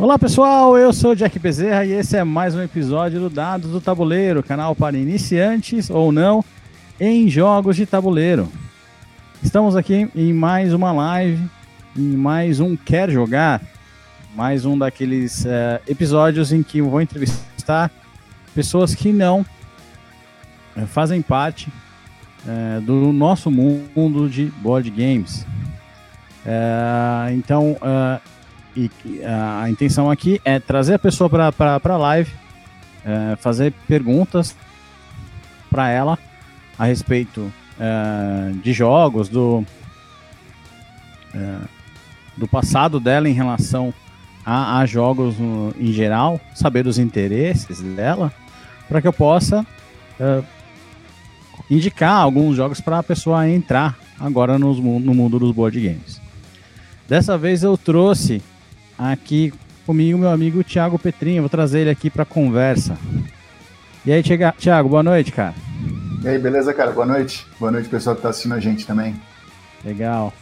Olá pessoal, eu sou Jack Bezerra e esse é mais um episódio do Dados do Tabuleiro, canal para iniciantes ou não em jogos de tabuleiro. Estamos aqui em mais uma live, em mais um Quer Jogar, mais um daqueles uh, episódios em que eu vou entrevistar pessoas que não uh, fazem parte uh, do nosso mundo de board games. então, e a intenção aqui é trazer a pessoa para a live, é, fazer perguntas para ela a respeito é, de jogos, do, é, do passado dela em relação a, a jogos no, em geral, saber dos interesses dela, para que eu possa é, indicar alguns jogos para a pessoa entrar agora no mundo dos board games. Dessa vez eu trouxe aqui comigo meu amigo Thiago Petrinho. Vou trazer ele aqui para conversa. E aí, Thiago, boa noite, cara. E aí, beleza, cara? Boa noite. Boa noite, pessoal que está assistindo a gente também. Legal.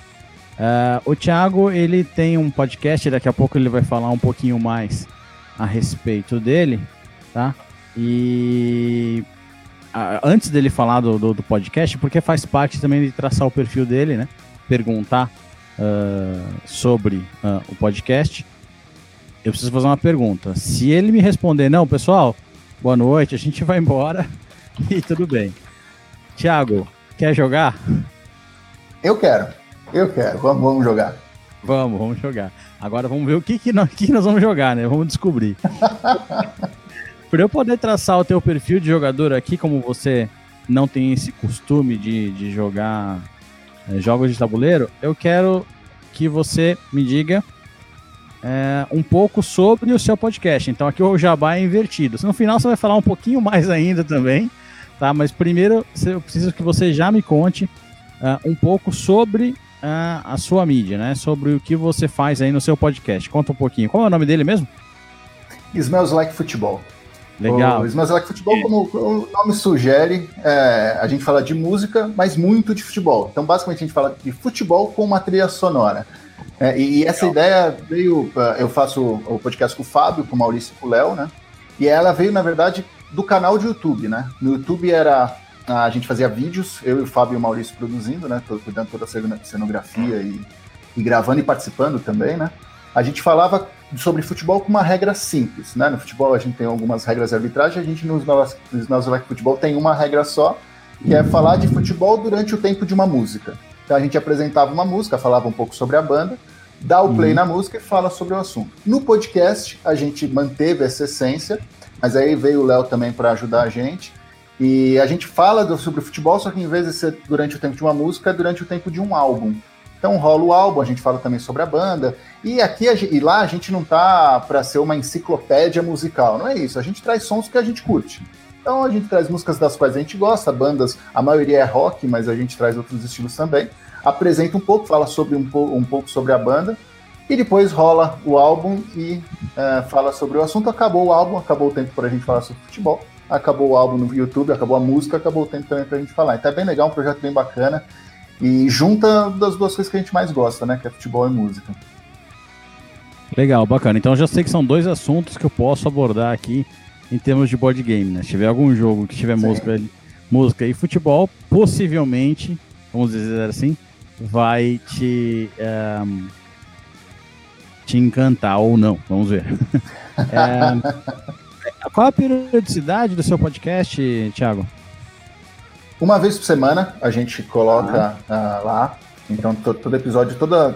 Uh, o Thiago, ele tem um podcast, daqui a pouco ele vai falar um pouquinho mais a respeito dele, tá? E uh, antes dele falar do, do, do, podcast, porque faz parte também de traçar o perfil dele, né? Perguntar uh, sobre o podcast eu preciso fazer uma pergunta. Se ele me responder, não, pessoal, boa noite, a gente vai embora e tudo bem. Thiago, quer jogar? Eu quero, eu quero. Vamos, vamos jogar. Vamos, vamos jogar. Agora vamos ver o que, que, nós, que nós vamos jogar, né? Vamos descobrir. Para eu poder traçar o teu perfil de jogador aqui, como você não tem esse costume de, de jogar é, jogos de tabuleiro, eu quero que você me diga é, um pouco sobre o seu podcast. Então aqui o jabá é invertido. No final você vai falar um pouquinho mais ainda também, tá? Mas primeiro eu preciso que você já me conte uh, um pouco sobre uh, a sua mídia, né? Sobre o que você faz aí no seu podcast. Conta um pouquinho. Qual é o nome dele mesmo? Smells Like Football. Legal. O Smells Like Football, como o nome sugere, é, a gente fala de música, mas muito de futebol. Então, basicamente, a gente fala de futebol com uma trilha sonora. É, e, essa ideia veio. Eu faço o podcast com o Fábio, com o Maurício e com o Léo, né? E ela veio, na verdade, do canal de YouTube, né? No YouTube era. A gente fazia vídeos, eu e o Fábio e o Maurício produzindo, né? Cuidando toda a cenografia e, e gravando e participando também, né? A gente falava sobre futebol com uma regra simples, né? No futebol a gente tem algumas regras de arbitragem, a gente nos nossos Futebol tem uma regra só, que é falar de futebol durante o tempo de uma música. Então a gente apresentava uma música, falava um pouco sobre a banda, dá o play uhum. na música e fala sobre o assunto. No podcast, a gente manteve essa essência, mas aí veio o Léo também para ajudar a gente. E a gente fala do, sobre futebol, só que em vez de ser durante o tempo de uma música, é durante o tempo de um álbum. Então rola o álbum, a gente fala também sobre a banda. E aqui e lá a gente não tá para ser uma enciclopédia musical, não é isso. A gente traz sons que a gente curte. Então a gente traz músicas das quais a gente gosta, bandas, a maioria é rock, mas a gente traz outros estilos também. Apresenta um pouco, fala sobre um, um pouco sobre a banda, e depois rola o álbum e uh, fala sobre o assunto. Acabou o álbum, acabou o tempo para a gente falar sobre futebol, acabou o álbum no YouTube, acabou a música, acabou o tempo também para a gente falar. Então é bem legal, um projeto bem bacana e junta das duas coisas que a gente mais gosta, né? Que é futebol e música. Legal, bacana. Então já sei que são dois assuntos que eu posso abordar aqui em termos de board game, né? Se tiver algum jogo que tiver música, música e futebol, possivelmente, vamos dizer assim, vai te um, te encantar ou não. Vamos ver. é, qual a periodicidade do seu podcast, Thiago? Uma vez por semana a gente coloca ah. uh, lá. Então todo, episódio, toda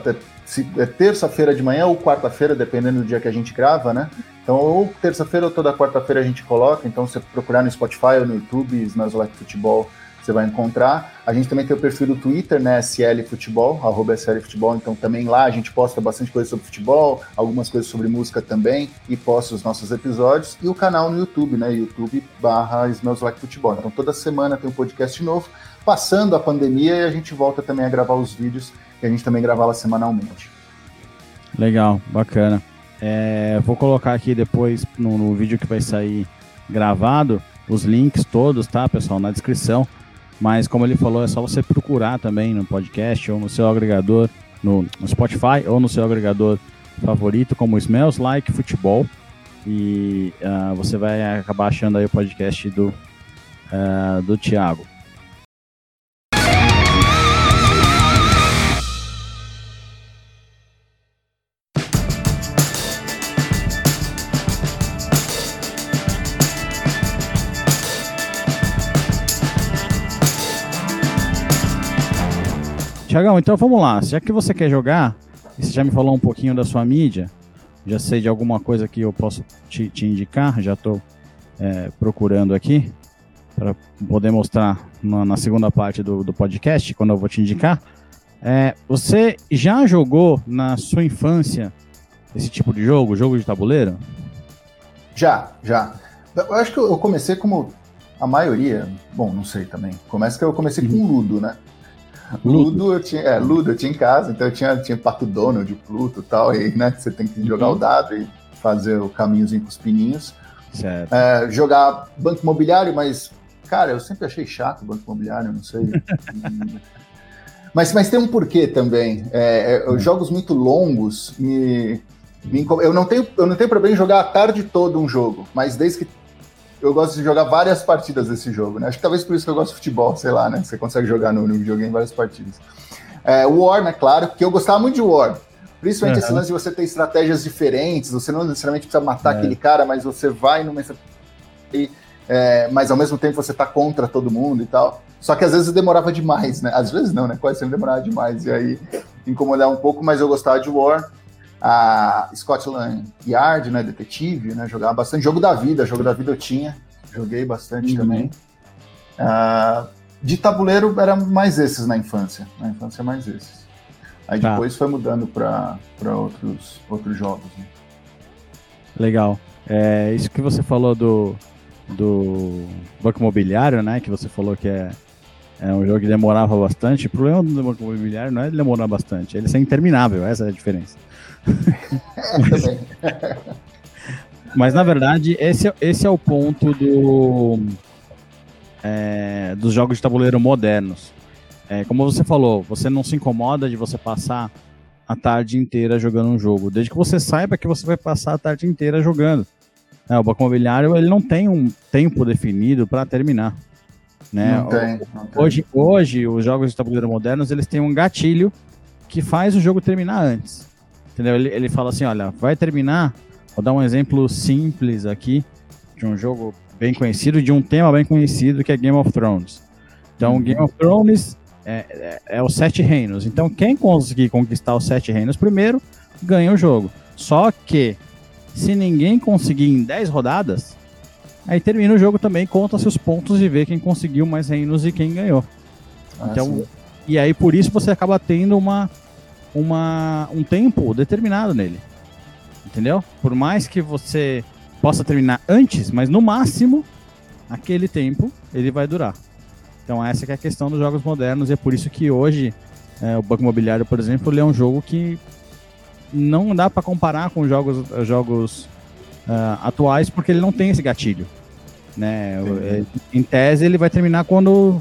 é terça-feira de manhã ou quarta-feira, dependendo do dia que a gente grava, né? Então, ou terça-feira ou toda quarta-feira a gente coloca. Então, se você procurar no Spotify ou no YouTube, Like Futebol, você vai encontrar. A gente também tem o perfil do Twitter, né? SL Futebol, arroba SL Futebol. Então, também lá a gente posta bastante coisa sobre futebol, algumas coisas sobre música também, e posta os nossos episódios. E o canal no YouTube, né? YouTube barra Smells Like Futebol. Então, toda semana tem um podcast novo. Passando a pandemia, e a gente volta também a gravar os vídeos, e a gente também grava semanalmente. Legal, bacana. É, vou colocar aqui depois no, no, vídeo que vai sair gravado os links todos, tá, pessoal, na descrição. Mas como ele falou, é só você procurar também no podcast ou no seu agregador, no, no Spotify ou no seu agregador favorito, como Smells Like Futebol. E uh, você vai acabar achando aí o podcast do, uh, do Thiago. Tiagão, então vamos lá. Já que você quer jogar, e você já me falou um pouquinho da sua mídia, já sei de alguma coisa que eu posso te, te indicar, já estou é, procurando aqui para poder mostrar na, na, segunda parte do, do podcast, quando eu vou te indicar. É, você já jogou na sua infância esse tipo de jogo, jogo de tabuleiro? Já, já. Eu acho que eu comecei como a maioria, bom, não sei também. Começa que eu comecei com uhum. Ludo, né? Ludo eu tinha, é, Ludo eu tinha em casa, então eu tinha, tinha Pato Donald, Pluto e tal, e né, você tem que jogar uhum. o dado e fazer o caminhozinho com os pininhos. Certo. É, jogar banco imobiliário, mas, cara, eu sempre achei chato o banco imobiliário, não sei. mas, mas tem um porquê também. É, é, hum. jogos muito longos me, me, eu, não tenho, eu não tenho problema em jogar a tarde toda um jogo, mas desde que eu gosto de jogar várias partidas desse jogo, né? Acho que talvez por isso que eu gosto de futebol, sei lá, né? Você consegue jogar no, no videogame várias partidas. É, War, né? Claro, porque eu gostava muito de War. Principalmente uhum. esse lance de você ter estratégias diferentes, você não necessariamente precisa matar é. aquele cara, mas você vai numa. É, mas ao mesmo tempo você tá contra todo mundo e tal. Só que às vezes demorava demais, né? Às vezes não, né? Quase sempre demorava demais. E aí incomodar um pouco, mas eu gostava de War a Scotland Yard, né, detetive, né, jogava bastante. Jogo da vida, jogo da vida eu tinha, joguei bastante uhum. também. Uh, de tabuleiro era mais esses na infância, na infância mais esses. Aí tá. depois foi mudando para outros, outros jogos. Né? Legal. É, isso que você falou do, do Banco Imobiliário, né, que você falou que é, é um jogo que demorava bastante. O problema do Banco Imobiliário não é demorar bastante, ele ser interminável, essa é a diferença. Mas na verdade, esse, é, esse é o ponto do, é, dos jogos de tabuleiro modernos. É, como você falou, você não se incomoda de você passar a tarde inteira jogando um jogo, desde que você saiba que você vai passar a tarde inteira jogando. É, o banco imobiliário ele não tem um tempo definido para terminar. Né? Não tem, não tem. Hoje, hoje, os jogos de tabuleiro modernos eles têm um gatilho que faz o jogo terminar antes. Entendeu? Ele, ele fala assim: olha, vai terminar. Vou dar um exemplo simples aqui de um jogo bem conhecido, de um tema bem conhecido que é Game of Thrones. Então, Game of Thrones é, é, é os sete reinos. Então, quem conseguir conquistar os sete reinos primeiro, ganha o jogo. Só que, se ninguém conseguir em 10 rodadas, aí termina o jogo também, conta seus pontos e vê quem conseguiu mais reinos e quem ganhou. Ah, então, sim. e aí por isso você acaba tendo uma uma, um tempo determinado nele. Entendeu? Por mais que você possa terminar antes, mas no máximo, aquele tempo ele vai durar. Então essa é a questão dos jogos modernos e é por isso que hoje é, o Banco Imobiliário, por exemplo, é um jogo que não dá para comparar com jogos, jogos uh, atuais porque ele não tem esse gatilho. Né? Em tese ele vai terminar quando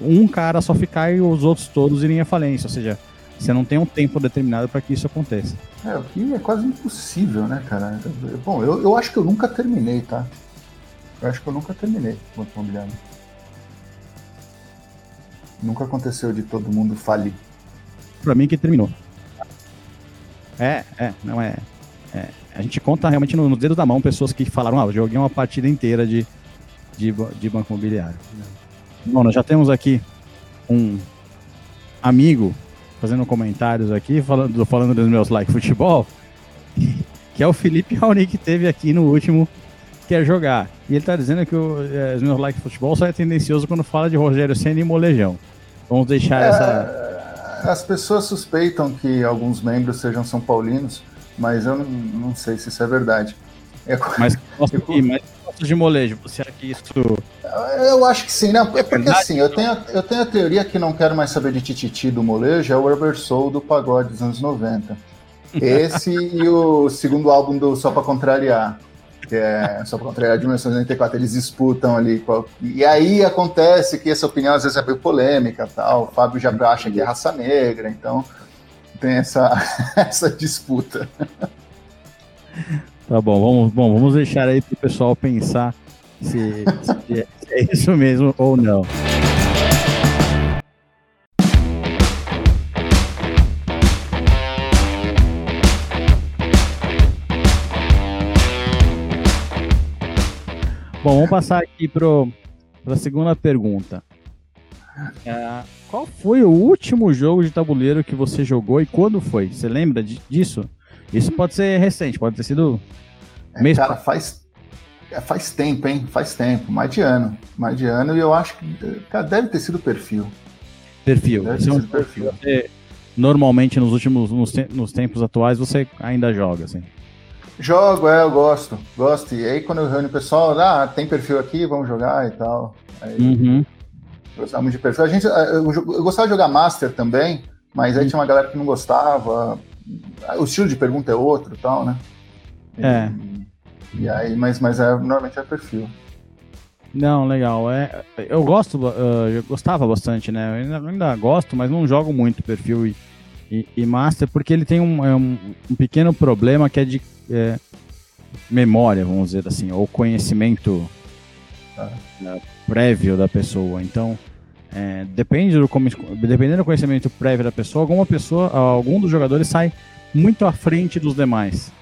um cara só ficar e os outros todos irem à falência, ou seja, você não tem um tempo determinado para que isso aconteça. É, o que é quase impossível, né, cara? Bom, eu, eu acho que eu nunca terminei, tá? Eu acho que eu nunca terminei o banco imobiliário. Nunca aconteceu de todo mundo falir. Pra mim que terminou. É, é, não é. é a gente conta realmente nos no dedos da mão pessoas que falaram, ah, eu joguei uma partida inteira de, de, de banco imobiliário. Bom, nós já temos aqui um amigo fazendo comentários aqui, falando, falando dos meus like futebol, que é o Felipe Raoni que teve aqui no último Quer Jogar. E ele tá dizendo que o, é, os meus like futebol só é tendencioso quando fala de Rogério Senna e Molejão. Vamos deixar é, essa. As pessoas suspeitam que alguns membros sejam São Paulinos, mas eu não, não sei se isso é verdade. É, mas, nossa, eu, mas de molejo, você acha que isso. Eu acho que sim, né? É porque assim, eu tenho, eu tenho a teoria que não quero mais saber de Tititi do molejo, é o Rubber Soul do pagode dos anos 90. Esse e o segundo álbum do Só Pra Contrariar, que é Só Pra Contrariar de 1994, eles disputam ali. E aí acontece que essa opinião às vezes é meio polêmica tal. O Fábio já acha que é raça negra, então tem essa, essa disputa. Tá bom, vamos, bom, vamos deixar aí pro pessoal pensar se, se é, se é isso mesmo ou não. Bom, vamos passar aqui para a segunda pergunta. É, qual foi o último jogo de tabuleiro que você jogou e quando foi? Você lembra disso? Isso pode ser recente, pode ter sido. É, cara, faz, é, faz tempo, hein? Faz tempo, mais de ano. Mais de ano, e eu acho que cara, deve ter sido perfil. Perfil. Deve ter é sido perfil. Você, normalmente, nos últimos nos, te nos tempos atuais, você ainda joga, assim. Jogo, é, eu gosto. Gosto. E aí quando eu reúno o pessoal, ah, tem perfil aqui, vamos jogar e tal. Aí, uhum. De perfil. A gente, eu, eu, gostava de jogar Master também, mas aí uhum. tinha uma galera que não gostava. O estilo de pergunta é outro tal, né? E, é. E aí, mas, mas é, normalmente é perfil. Não, legal. É, eu gosto, uh, eu gostava bastante, né? Eu ainda, ainda, gosto, mas não jogo muito perfil e, e, e Master, porque ele tem um, é um, um pequeno problema que é de é, memória, vamos dizer assim, ou conhecimento ah. prévio da pessoa. Então, é, depende do, dependendo do conhecimento prévio da pessoa, alguma pessoa, algum dos jogadores sai muito à frente dos demais.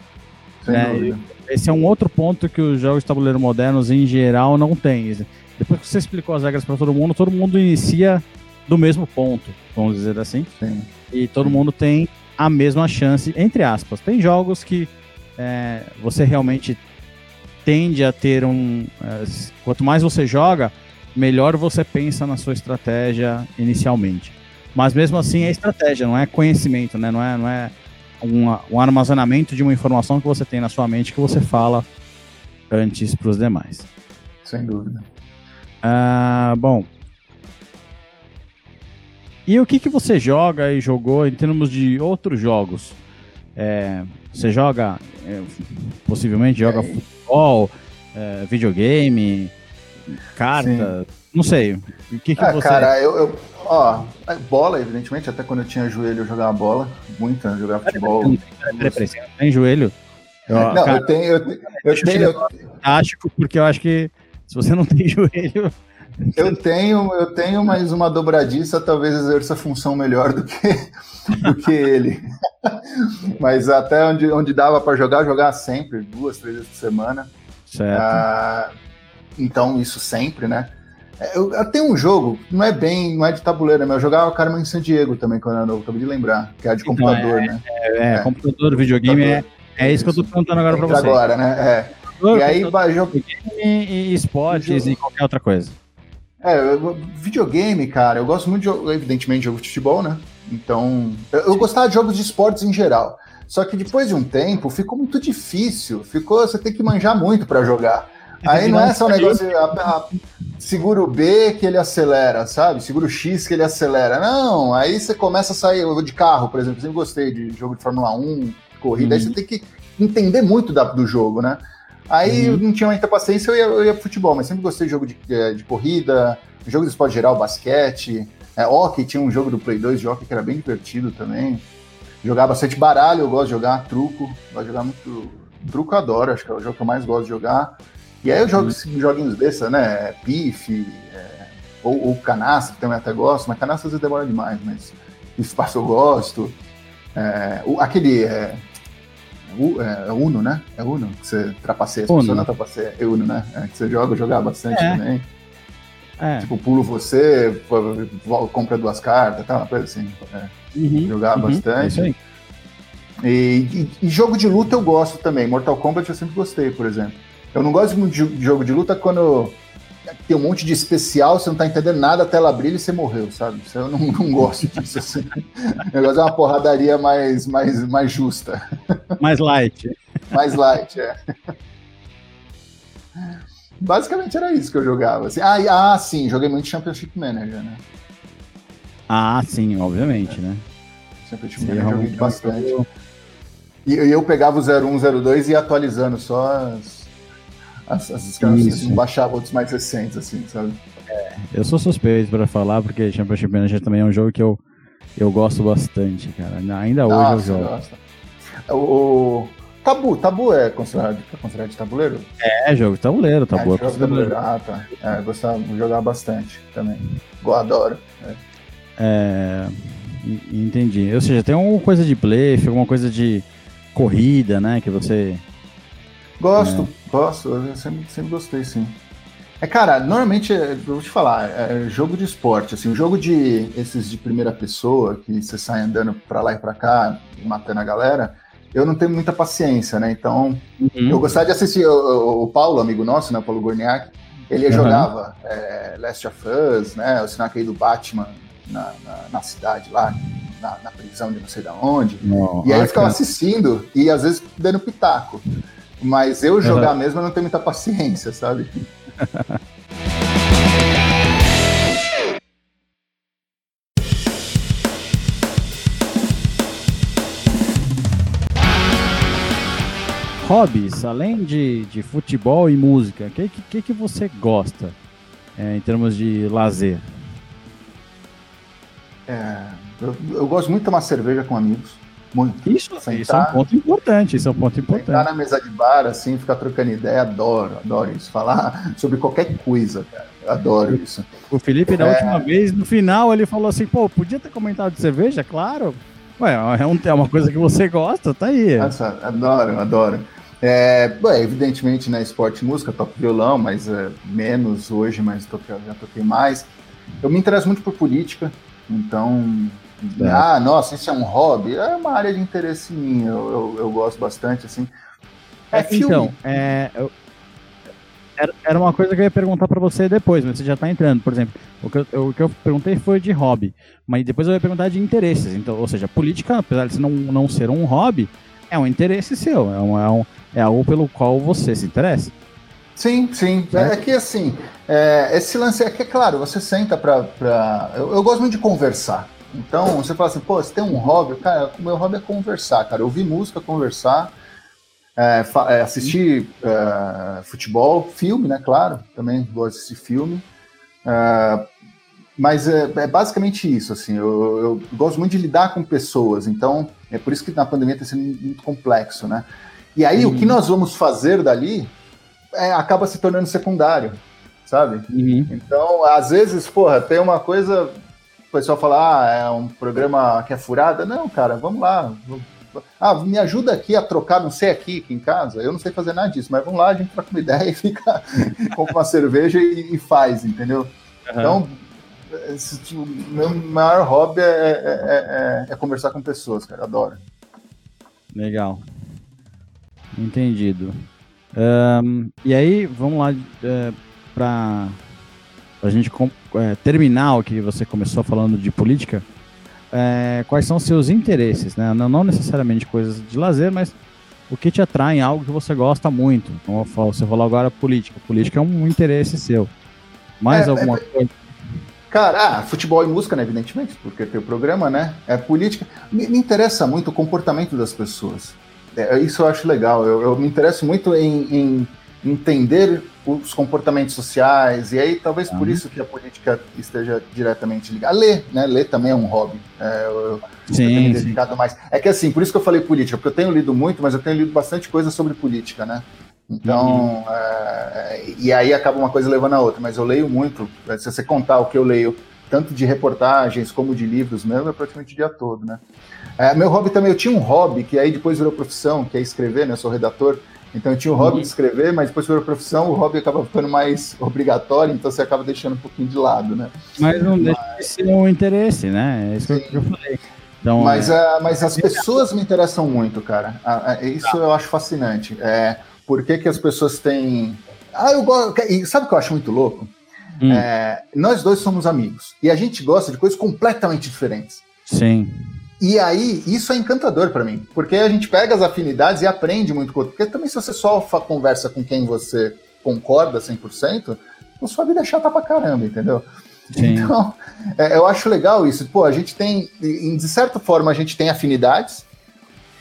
Né? Esse é um outro ponto que os jogos de tabuleiro modernos, em geral, não têm. Depois que você explicou as regras para todo mundo, todo mundo inicia do mesmo ponto, vamos dizer assim. Sim. E todo mundo tem a mesma chance, entre aspas. Tem jogos que é, você realmente tende a ter um. É, quanto mais você joga, melhor você pensa na sua estratégia inicialmente. Mas mesmo assim é estratégia, não é conhecimento, né? Não é, não é um, um armazenamento de uma informação que você tem na sua mente que você fala antes para os demais. Sem dúvida. Ah, bom. E o que, que você joga e jogou em termos de outros jogos? É, você joga, é, possivelmente joga é. futebol, é, videogame, carta, Sim. não sei. O que, que ah, você. Cara, eu, eu, Ó, é, bola, evidentemente, até quando eu tinha joelho eu jogava bola, muito, né? Jogava futebol. tem joelho? Eu, não, cara, eu tenho. Eu, eu tenho eu... Fantástico, porque eu acho que se você não tem joelho. Eu tenho, eu tenho, mas uma dobradiça talvez exerça função melhor do que, do que ele. mas até onde, onde dava para jogar, jogar sempre, duas, três vezes por semana. Certo. Ah, então, isso sempre, né? É, eu, eu, tenho um jogo, não é bem, não é de tabuleiro, mas eu jogava Carmen San Diego também quando eu acabei de lembrar, que é de então, computador, é, né? É, é, é, computador, videogame, computador, é, é isso que eu tô perguntando agora para você. agora, né? É. Computador, e aí, videogame e esportes e qualquer outra coisa. É, videogame, cara, eu gosto muito de, evidentemente, de jogo de futebol, né? Então, eu, eu gostava de jogos de esportes em geral. Só que depois de um tempo, ficou muito difícil. Ficou, você tem que manjar muito para jogar. Aí não é só um negócio, a, a, seguro B que ele acelera, sabe? Seguro X que ele acelera. Não, aí você começa a sair de carro, por exemplo. Eu sempre gostei de jogo de Fórmula 1, corrida. Uhum. Aí você tem que entender muito da, do jogo, né? Aí uhum. eu não tinha muita paciência, eu ia, eu ia pro futebol, mas sempre gostei de jogo de, de corrida, jogo de esporte geral, basquete. É, hockey, tinha um jogo do Play 2 de hockey que era bem divertido também. Jogava bastante baralho, eu gosto de jogar, truco. Gosto de jogar muito. Truco eu adoro, acho que é o jogo que eu mais gosto de jogar. E aí eu jogo uhum. joguinhos desses, né? Pife, é, ou, ou canastra, que também até gosto, mas canastra às vezes demora demais, mas espaço eu gosto. É, o, aquele. É, é, Uno, né? É Uno, que você trapaceia, as pessoas não trapaceia. É Uno, né? É, que você joga, jogar bastante é. também. É. Tipo, pulo você, compra duas cartas, tá? Uma coisa assim. É, uhum, jogar uhum, bastante. É e, e, e, jogo de luta eu gosto também. Mortal Kombat eu sempre gostei, por exemplo. Eu não gosto muito de jogo de luta quando tem um monte de especial, você não tá entendendo nada, a tela brilha e você morreu, sabe? Eu não, não gosto disso. Assim. O negócio é uma porradaria mais, mais, mais justa. Mais light. mais light, é. Basicamente era isso que eu jogava. Assim. Ah, ah, sim, joguei muito Championship Manager, né? Ah, sim, obviamente, né? Championship sim, Manager joguei bastante. E eu pegava o 0102 e ia atualizando só as, as, as escalas não baixavam outros mais recentes, assim, sabe? É, eu sou suspeito para falar, porque Championship Manager também é um jogo que eu Eu gosto bastante, cara. Ainda hoje Nossa, eu jogo. Gosto. O, Tabu, tabu é considerado, é considerado de tabuleiro? É, jogo de tabuleiro, tabu é, é jogo de tabuleiro. Ah, tá. É, eu gostava de jogar bastante também. Eu adoro. É. é. Entendi. Ou seja, tem alguma coisa de play, alguma coisa de corrida, né? Que você. Gosto, é. gosto. Eu sempre, sempre gostei, sim. É, cara, normalmente, eu vou te falar, é jogo de esporte, assim, um jogo de esses de primeira pessoa, que você sai andando pra lá e pra cá, matando a galera, eu não tenho muita paciência, né? Então, uhum. eu gostava de assistir o, o, Paulo, amigo nosso, né? O Paulo Gorniak, ele uhum. jogava é, Last of Us, né? O sinal do Batman na, na, na, cidade lá, na, na, prisão de não sei de onde. Oh, e aí eu ficava assistindo e às vezes dando pitaco. Mas eu jogar uhum. mesmo eu não tenho muita paciência, sabe? hobbies, além de, de futebol e música, o que, que, que você gosta é, em termos de lazer? É, eu, eu, gosto muito de tomar cerveja com amigos. Muito. Isso, Sentar, isso é um ponto importante. Isso é um ponto importante. Sentar na mesa de bar, assim, ficar trocando ideia, adoro, adoro isso. Falar sobre qualquer coisa, cara. Adoro isso. O Felipe, da é... última vez, no final, ele falou assim: pô, podia ter comentado de cerveja? Claro. Ué, é, um, é uma coisa que você gosta, tá aí. Nossa, adoro, adoro. É, bom, evidentemente, né, esporte e música, toco violão, mas é, menos hoje, mas toquei, já toquei mais. Eu me interesso muito por política, então, é. ah, nossa, isso é um hobby, é uma área de interesse minha, eu, eu, eu gosto bastante, assim. É, é filme. Então, é, eu, era, uma coisa que eu ia perguntar para você depois, mas você já tá entrando, por exemplo, o que, eu, o que eu perguntei foi de hobby, mas depois eu ia perguntar de interesses, então, ou seja, política, apesar de não, não ser um hobby, é um interesse seu, é, um, é, um, é algo pelo qual você se interessa. Sim, sim. É, é que assim, é, esse lance é que, é claro, você senta pra. pra... Eu, eu, gosto muito de conversar. Então, você fala assim, pô, você tem um hobby? Cara, o meu hobby é conversar, cara. Ouvir música, conversar, é, é assistir é, futebol, filme, né? Claro, também gosto de assistir filme. É, mas é, é, basicamente isso, assim, eu, eu, gosto muito de lidar com pessoas, então é por isso que na pandemia tem sido muito complexo, né? E aí uhum. o que nós vamos fazer dali é, acaba se tornando secundário, sabe? Uhum. Então, às vezes, porra, tem uma coisa, o pessoal fala, ah, é um programa que é furada. Não, cara, vamos lá. Ah, me ajuda aqui a trocar, não sei aqui, aqui em casa. Eu não sei fazer nada disso, mas vamos lá, a gente troca uma ideia e fica, compra uma cerveja e, e faz, entendeu? Uhum. Então, esse, tipo, meu maior hobby é, é, é, é, conversar com pessoas, cara. Adoro. Legal. Entendido. Um, e aí, vamos lá é, para a gente é, terminar o que você começou falando de política. É, quais são os seus interesses, né? Não, não, necessariamente coisas de lazer, mas o que te atrai em algo que você gosta muito. Como você falou agora, política. Política é um interesse seu. Mais é, alguma coisa? Cara, ah, futebol e música, né, evidentemente, porque tem o programa, né? É política. Me, me interessa muito o comportamento das pessoas. É, isso eu acho legal. Eu, eu me interesso muito em, em, entender os comportamentos sociais, e aí talvez uhum. por isso que a política esteja diretamente ligada. Ler, né? Ler também é um hobby. É, eu, sim, eu tenho me dedicado sim. mais. É que assim, por isso que eu falei política, porque eu tenho lido muito, mas eu tenho lido bastante coisa sobre política, né? Então, uhum. é, e aí acaba uma coisa levando a outra, mas eu leio muito. Se você contar o que eu leio, tanto de reportagens como de livros mesmo, é praticamente o dia todo, né? É, meu hobby também, eu tinha um hobby que aí depois virou profissão, que é escrever, né? Eu sou redator. Então tinha o hobby de escrever, mas depois virou profissão, o hobby acaba ficando mais obrigatório, então você acaba deixando um pouquinho de lado, né? Mas não mas... deixa de ser um interesse, né? É isso Sim. que eu falei. Então, mas, é... uh, mas as pessoas me interessam muito, cara. Uh, uh, isso tá. eu acho fascinante. É, por que, que as pessoas têm. Ah, eu gosto. E sabe o que eu acho muito louco? Hum. É, nós dois somos amigos. E a gente gosta de coisas completamente diferentes. Sim. E aí, isso é encantador para mim. Porque a gente pega as afinidades e aprende muito com o outro. Porque também, se você só conversa com quem você concorda 100%, a sua vida é chata pra caramba, entendeu? Sim. Então, é, eu acho legal isso. Pô, a gente tem, de certa forma, a gente tem afinidades,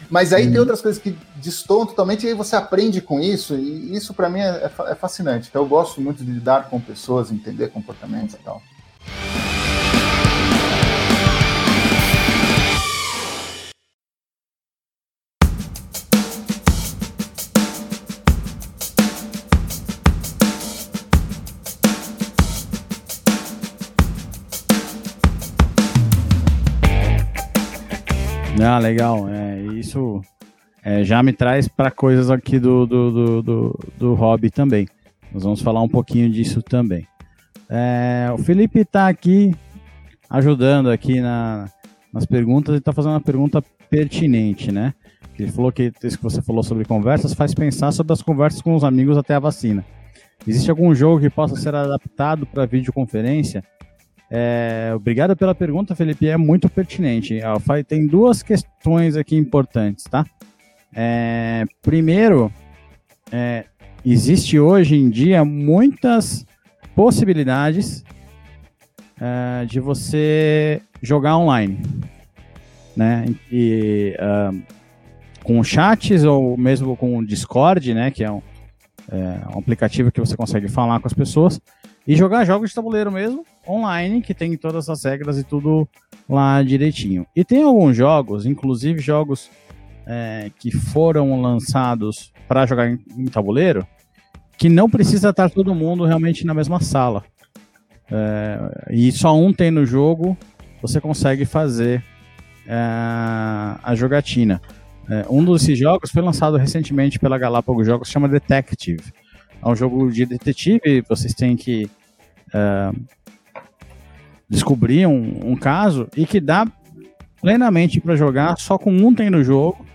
mas aí tem uhum. outras coisas que destoam totalmente e aí você aprende com isso, e isso para mim é, é, é, fascinante. Então eu gosto muito de lidar com pessoas, entender comportamentos e tal. Ah, legal. É, isso é, já me traz para coisas aqui do, do, do, do, do hobby também. Nós vamos falar um pouquinho disso também. É, o Felipe está aqui ajudando aqui na, nas perguntas e está fazendo uma pergunta pertinente, né? Ele falou que isso que você falou sobre conversas faz pensar sobre as conversas com os amigos até a vacina. Existe algum jogo que possa ser adaptado para videoconferência? É, obrigado pela pergunta, Felipe. É muito pertinente. Tem duas questões aqui importantes, tá? É, primeiro, é, existe hoje em dia muitas possibilidades é, de você jogar online, né? E uh, com chats ou mesmo com o Discord, né? Que é um, é um aplicativo que você consegue falar com as pessoas e jogar jogos de tabuleiro mesmo online, que tem todas as regras e tudo lá direitinho. E tem alguns jogos, inclusive jogos é, que foram lançados para jogar em, em, tabuleiro, que não precisa estar todo mundo realmente na mesma sala. É, e só um tem no jogo, você consegue fazer é, a jogatina. É, um desses jogos foi lançado recentemente pela Galápagos Jogos, chama Detective. É um jogo de detetive, vocês têm que é, descobrir um, um, caso e que dá plenamente para jogar, só com um tem no jogo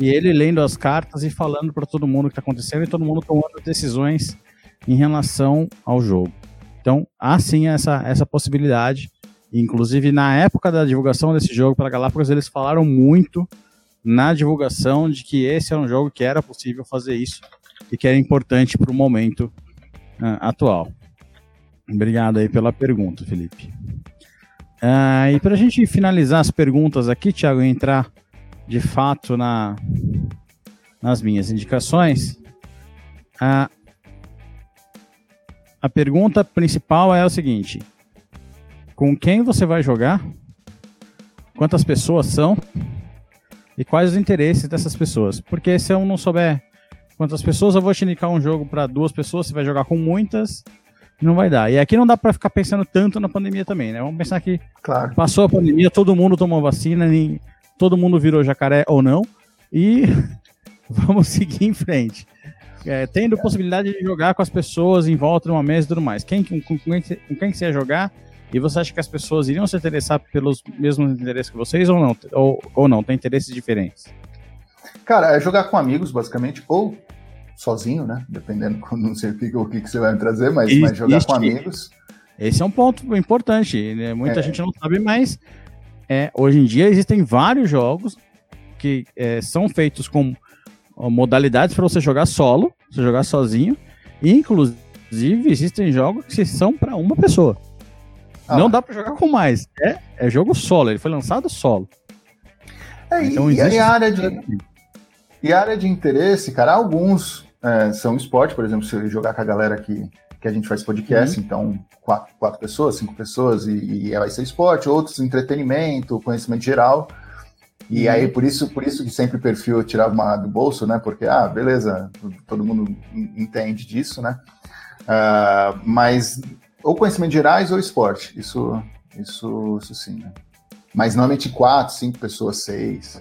e ele lendo as cartas e falando para todo mundo o que está acontecendo e todo mundo tomando decisões em relação ao jogo. Então, há sim essa, essa possibilidade. Inclusive, na época da divulgação desse jogo pela Galápagos, eles falaram muito na divulgação de que esse é um jogo que era possível fazer isso e que era importante para o momento uh, atual. Obrigado aí pela pergunta, Felipe. Uh, e para a gente finalizar as perguntas aqui, Thiago, entrar de fato na, nas minhas indicações, uh, a pergunta principal é o seguinte: com quem você vai jogar? Quantas pessoas são? E quais os interesses dessas pessoas? Porque se eu não souber quantas pessoas, eu vou te indicar um jogo para duas pessoas, você vai jogar com muitas, não vai dar. E aqui não dá para ficar pensando tanto na pandemia também, né? Vamos pensar que claro. passou a pandemia, todo mundo tomou vacina, nem, todo mundo virou jacaré ou não, e vamos seguir em frente. É, tendo possibilidade de jogar com as pessoas em volta de uma mesa e tudo mais. Quem, com, com, quem, com quem você ia jogar? E você acha que as pessoas iriam se interessar pelos mesmos interesses que vocês ou não? Ou, ou não? Tem interesses diferentes? Cara, é jogar com amigos, basicamente, ou sozinho, né? Dependendo, não sei o que, o que, você vai me trazer, mas, mas jogar com amigos. Esse é um ponto importante. Né? Muita é. gente não sabe, mas é, hoje em dia existem vários jogos que é, são feitos com modalidades para você jogar solo, você jogar sozinho. E, inclusive, existem jogos que são para uma pessoa. Ah, não dá para jogar com mais. É, é jogo solo, ele foi lançado solo. É, então, e, existe... e, a área de, e a área de interesse, cara, alguns é, são esporte, por exemplo, se jogar com a galera que, que a gente faz podcast, uhum. então quatro, quatro pessoas, cinco pessoas, e, e vai ser esporte, outros entretenimento, conhecimento geral. E uhum. aí, por isso, por isso que sempre o perfil eu tirava uma do bolso, né? Porque, ah, beleza, todo mundo entende disso, né? Uh, mas ou conhecimentos gerais ou esporte, isso, isso, isso sim, né? Mas normalmente quatro, cinco pessoas, seis.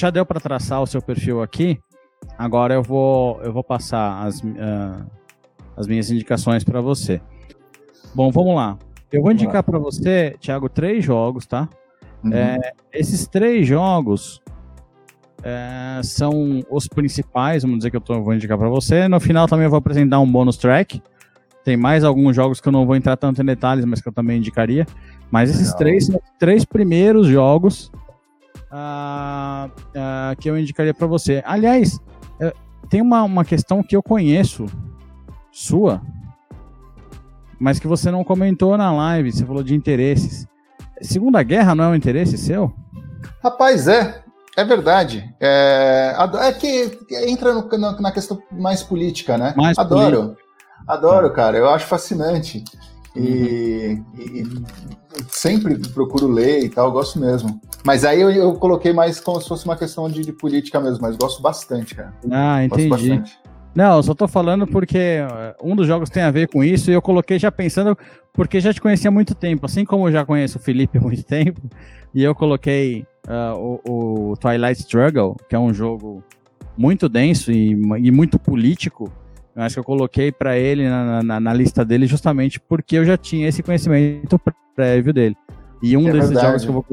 Já deu para traçar o seu perfil aqui. Agora eu vou, eu vou passar as, uh, as minhas indicações para você. Bom, vamos lá. Eu vou indicar para você, Thiago, três jogos, tá? Uhum. É, esses três jogos é, são os principais, vamos dizer que eu tô, vou indicar para você. No final também eu vou apresentar um bônus track. Tem mais alguns jogos que eu não vou entrar tanto em detalhes, mas que eu também indicaria. Mas esses Legal. três são os três primeiros jogos que eu indicaria para você. Aliás, uh, tem uma, uma questão que eu conheço sua, mas que você não comentou na live. Você falou de interesses. Segunda Guerra não é um interesse seu? Rapaz, é. É verdade. É, é que entra no, na, na, questão mais política, né? Mais Adoro. Política. Adoro, cara. Eu acho fascinante. E, e, sempre procuro ler e tal, gosto mesmo. Mas aí eu, eu, coloquei mais como se fosse uma questão de, de política mesmo, mas gosto bastante, cara. Ah, entendi. Não, eu só tô falando porque eh, um dos jogos tem a ver com isso e eu coloquei já pensando, porque já te conhecia há muito tempo, assim como eu já conheço o Felipe há muito tempo, e eu coloquei uh, o, o, Twilight Struggle, que é um jogo muito denso e, e muito político. Eu acho que eu coloquei para ele na, na, na, lista dele justamente porque eu já tinha esse conhecimento prévio dele. E um é desses verdade. jogos que eu vou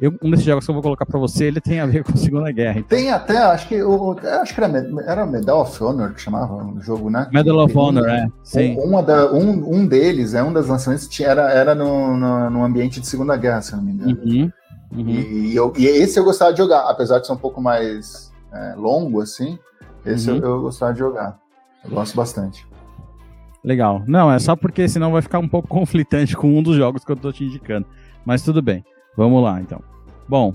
eu, um desses jogos que eu vou colocar para você, ele tem a ver com a Segunda Guerra. Então. Tem até, acho que o, acho que era, era Medal of Honor que chamava o jogo, né? Medal of Honor, é. Sim. Uma da, um, um deles, é um das lançamentos, era, era no, no, no ambiente de Segunda Guerra, se não me engano. Uhum. Uhum. E, eu, e esse eu gostava de jogar, apesar de ser um pouco mais é, longo, assim. Esse uhum. eu, eu gostava de jogar. Eu gosto bastante. Legal. Não, é só porque senão vai ficar um pouco conflitante com um dos jogos que eu tô te indicando. Mas tudo bem. Vamos lá, então. Bom,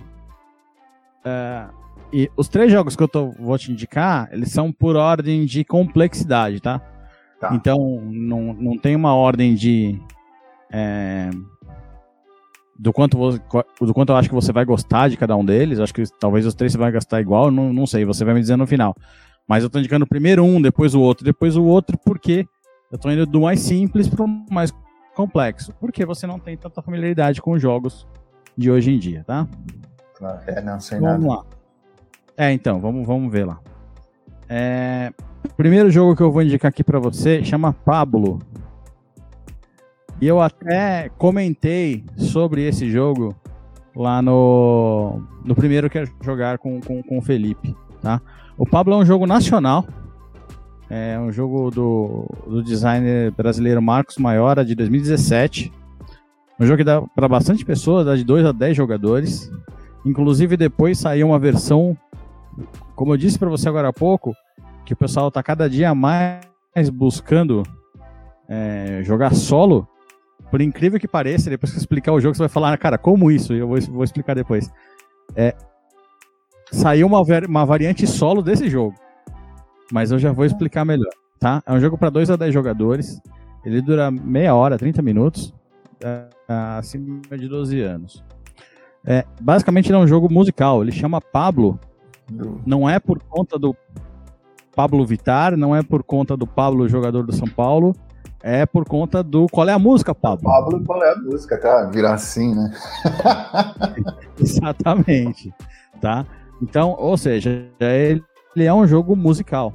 é, e os três jogos que eu tô, vou te indicar, eles são por ordem de complexidade, tá? tá. Então, não, não tem uma ordem de... É, do quanto, do quanto eu acho que você vai gostar de cada um deles. Acho que talvez os três você vai gastar igual, não, não sei, você vai me dizer no final. Mas eu tô indicando primeiro um, depois o outro, depois o outro, porque eu tô indo do mais simples pro mais complexo. Porque você não tem tanta familiaridade com os jogos de hoje em dia, tá? É, não sei vamos nada. lá. É, então, vamos, vamos ver lá. É, o primeiro jogo que eu vou indicar aqui para você chama Pablo. E eu até comentei sobre esse jogo lá no, no primeiro que é jogar com, com, com o Felipe, tá? O Pablo é um jogo nacional, é um jogo do, do designer brasileiro Marcos Maiora, de 2017. Um jogo que dá para bastante pessoas, dá de 2 a 10 jogadores. Inclusive, depois saiu uma versão, como eu disse para você agora há pouco, que o pessoal está cada dia mais buscando é, jogar solo. Por incrível que pareça, depois que eu explicar o jogo, você vai falar, cara, como isso? Eu vou, vou explicar depois. É, saiu uma, uma variante solo desse jogo. Mas eu já vou explicar melhor, tá? É um jogo para 2 a 10 jogadores. Ele dura meia hora, 30 minutos acima de 12 anos. É, basicamente ele é um jogo musical, ele chama Pablo, não é por conta do Pablo Vitar, não é por conta do Pablo, jogador do São Paulo, é por conta do qual é a música, Pablo. Pablo, qual é a música, cara? Virar assim, né? Exatamente, tá? Então, ou seja, ele, é um jogo musical.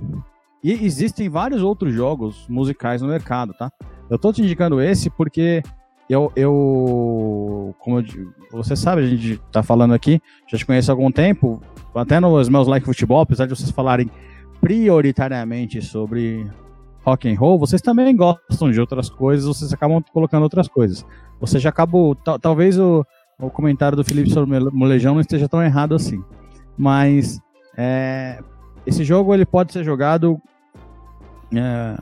E existem vários outros jogos musicais no mercado, tá? Eu tô te indicando esse porque eu, eu como eu, você sabe, a gente tá falando aqui, já te conheço há algum tempo, até nos meus like futebol, apesar de vocês falarem prioritariamente sobre rock and roll, vocês também gostam de outras coisas, vocês acabam colocando outras coisas. Você já acabou, talvez o, o comentário do Felipe sobre o Molejão não esteja tão errado assim, mas é, esse jogo ele pode ser jogado é,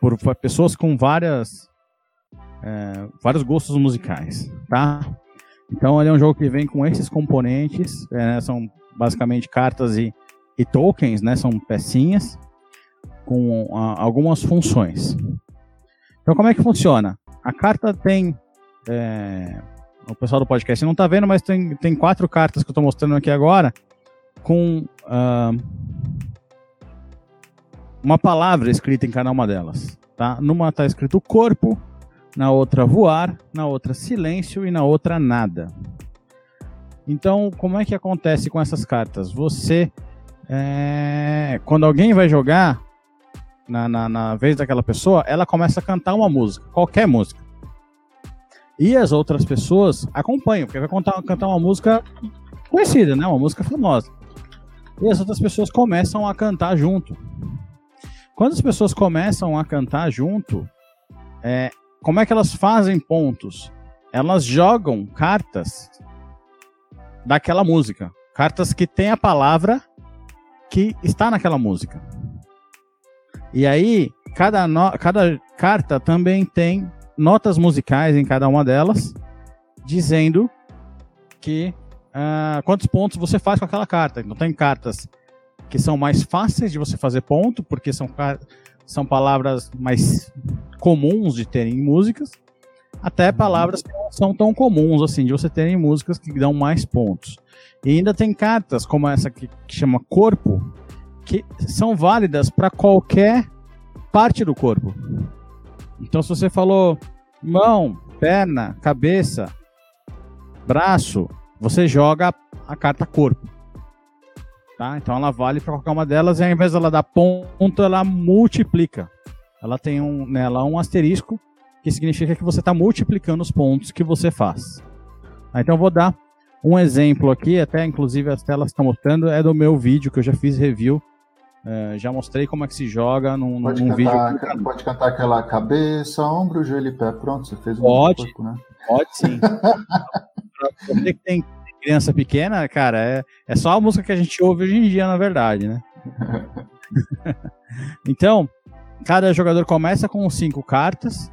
por pessoas com várias é, vários gostos musicais, tá? Então ele é um jogo que vem com esses componentes, é, são basicamente cartas e, e, tokens, né? São pecinhas com a, algumas funções. Então como é que funciona? A carta tem é, o pessoal do podcast não está vendo, mas tem, tem quatro cartas que eu estou mostrando aqui agora com uh, uma palavra escrita em cada uma delas. Tá? Numa está escrito corpo, na outra voar, na outra silêncio e na outra nada. Então, como é que acontece com essas cartas? Você, é, quando alguém vai jogar, na, na, na, vez daquela pessoa, ela começa a cantar uma música, qualquer música. E as outras pessoas acompanham, porque vai contar, cantar uma música conhecida, né? Uma música famosa. E as outras pessoas começam a cantar junto. Quando as pessoas começam a cantar junto, é, como é que elas fazem pontos? Elas jogam cartas daquela música. Cartas que tem a palavra que está naquela música. E aí, cada, no, cada carta também tem notas musicais em cada uma delas, dizendo que uh, quantos pontos você faz com aquela carta. Então, tem cartas que são mais fáceis de você fazer ponto, porque são são palavras mais comuns de terem músicas, até uhum. palavras que não são tão comuns assim de você terem músicas que dão mais pontos. E ainda tem cartas como essa que, que chama corpo, que são válidas para qualquer parte do corpo. Então, se você falou mão, perna, cabeça, braço, você joga a carta corpo. Tá? Então ela vale para qualquer uma delas e ao invés dela dar ponto, ela multiplica. Ela tem um, nela um asterisco que significa que você está multiplicando os pontos que você faz. Tá? Então eu vou dar um exemplo aqui, até inclusive as telas estão mostrando, é do meu vídeo que eu já fiz review. É, já mostrei como é que se joga num, pode num cantar, vídeo. Pode cantar aquela cabeça, ombro, joelho e pé. Pronto, você fez um pode, corpo, né? Pode sim. você que tem criança pequena, cara, é, é só a música que a gente ouve hoje em dia, na verdade, né? então, cada jogador começa com cinco cartas,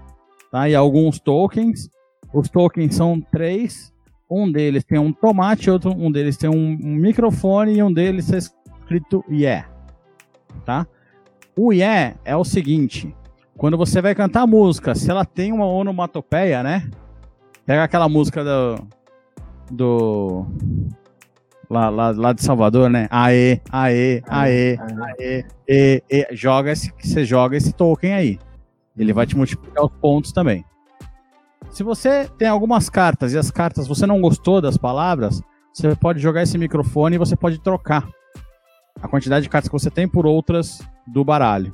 tá? E alguns tokens. Os tokens são três. Um deles tem um tomate, outro um deles tem um, um microfone e um deles está escrito yeah, tá? O yeah é o seguinte: quando você vai cantar a música, se ela tem uma onomatopeia, né? Pega aquela música do do lá, lá, lá de Salvador, né? Aê, aê, aê, aê, e, e, joga esse, você joga esse token aí. Ele vai te multiplicar os pontos também. Se você tem algumas cartas e as cartas você não gostou das palavras, você pode jogar esse microfone e você pode trocar a quantidade de cartas que você tem por outras do baralho.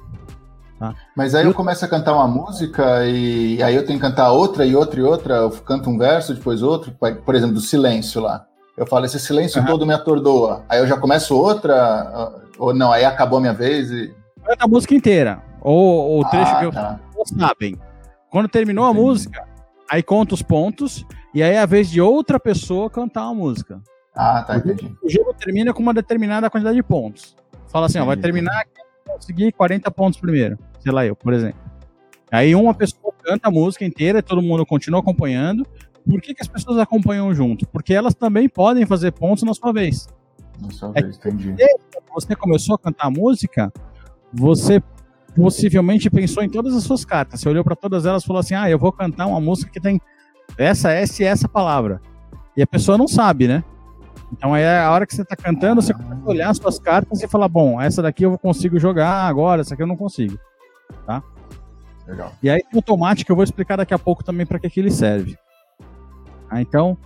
Tá? Mas aí eu começo a cantar uma música e aí eu tenho que cantar outra e outra e outra, eu canto um verso, depois outro, por exemplo, do silêncio lá. Eu falo, esse silêncio uhum. todo me atordoa. Aí eu já começo outra, ou não, aí acabou a minha vez e. Canta a música inteira. Ou o trecho ah, que eu tá. sabem. Quando terminou Entendi. a música, aí conta os pontos, e aí é a vez de outra pessoa cantar uma música. Ah, tá, entendi. O jogo termina com uma determinada quantidade de pontos. Fala assim, entendi. ó, vai terminar conseguir 40 pontos primeiro. Sei lá, eu, por exemplo. Aí uma pessoa canta a música inteira e todo mundo continua acompanhando. Por que, que as pessoas acompanham junto? Porque elas também podem fazer pontos na sua vez. Na sua é vez, entendi. Você começou a cantar a música, você possivelmente pensou em todas as suas cartas. Você olhou para todas elas e falou assim: ah, eu vou cantar uma música que tem essa, essa e essa palavra. E a pessoa não sabe, né? Então é a hora que você está cantando, você começa a olhar as suas cartas e falar, bom, essa daqui eu consigo jogar agora, essa aqui eu não consigo. Tá? Legal. E aí tem o tomate que eu vou explicar daqui a pouco também para que, que ele serve. Ah, então,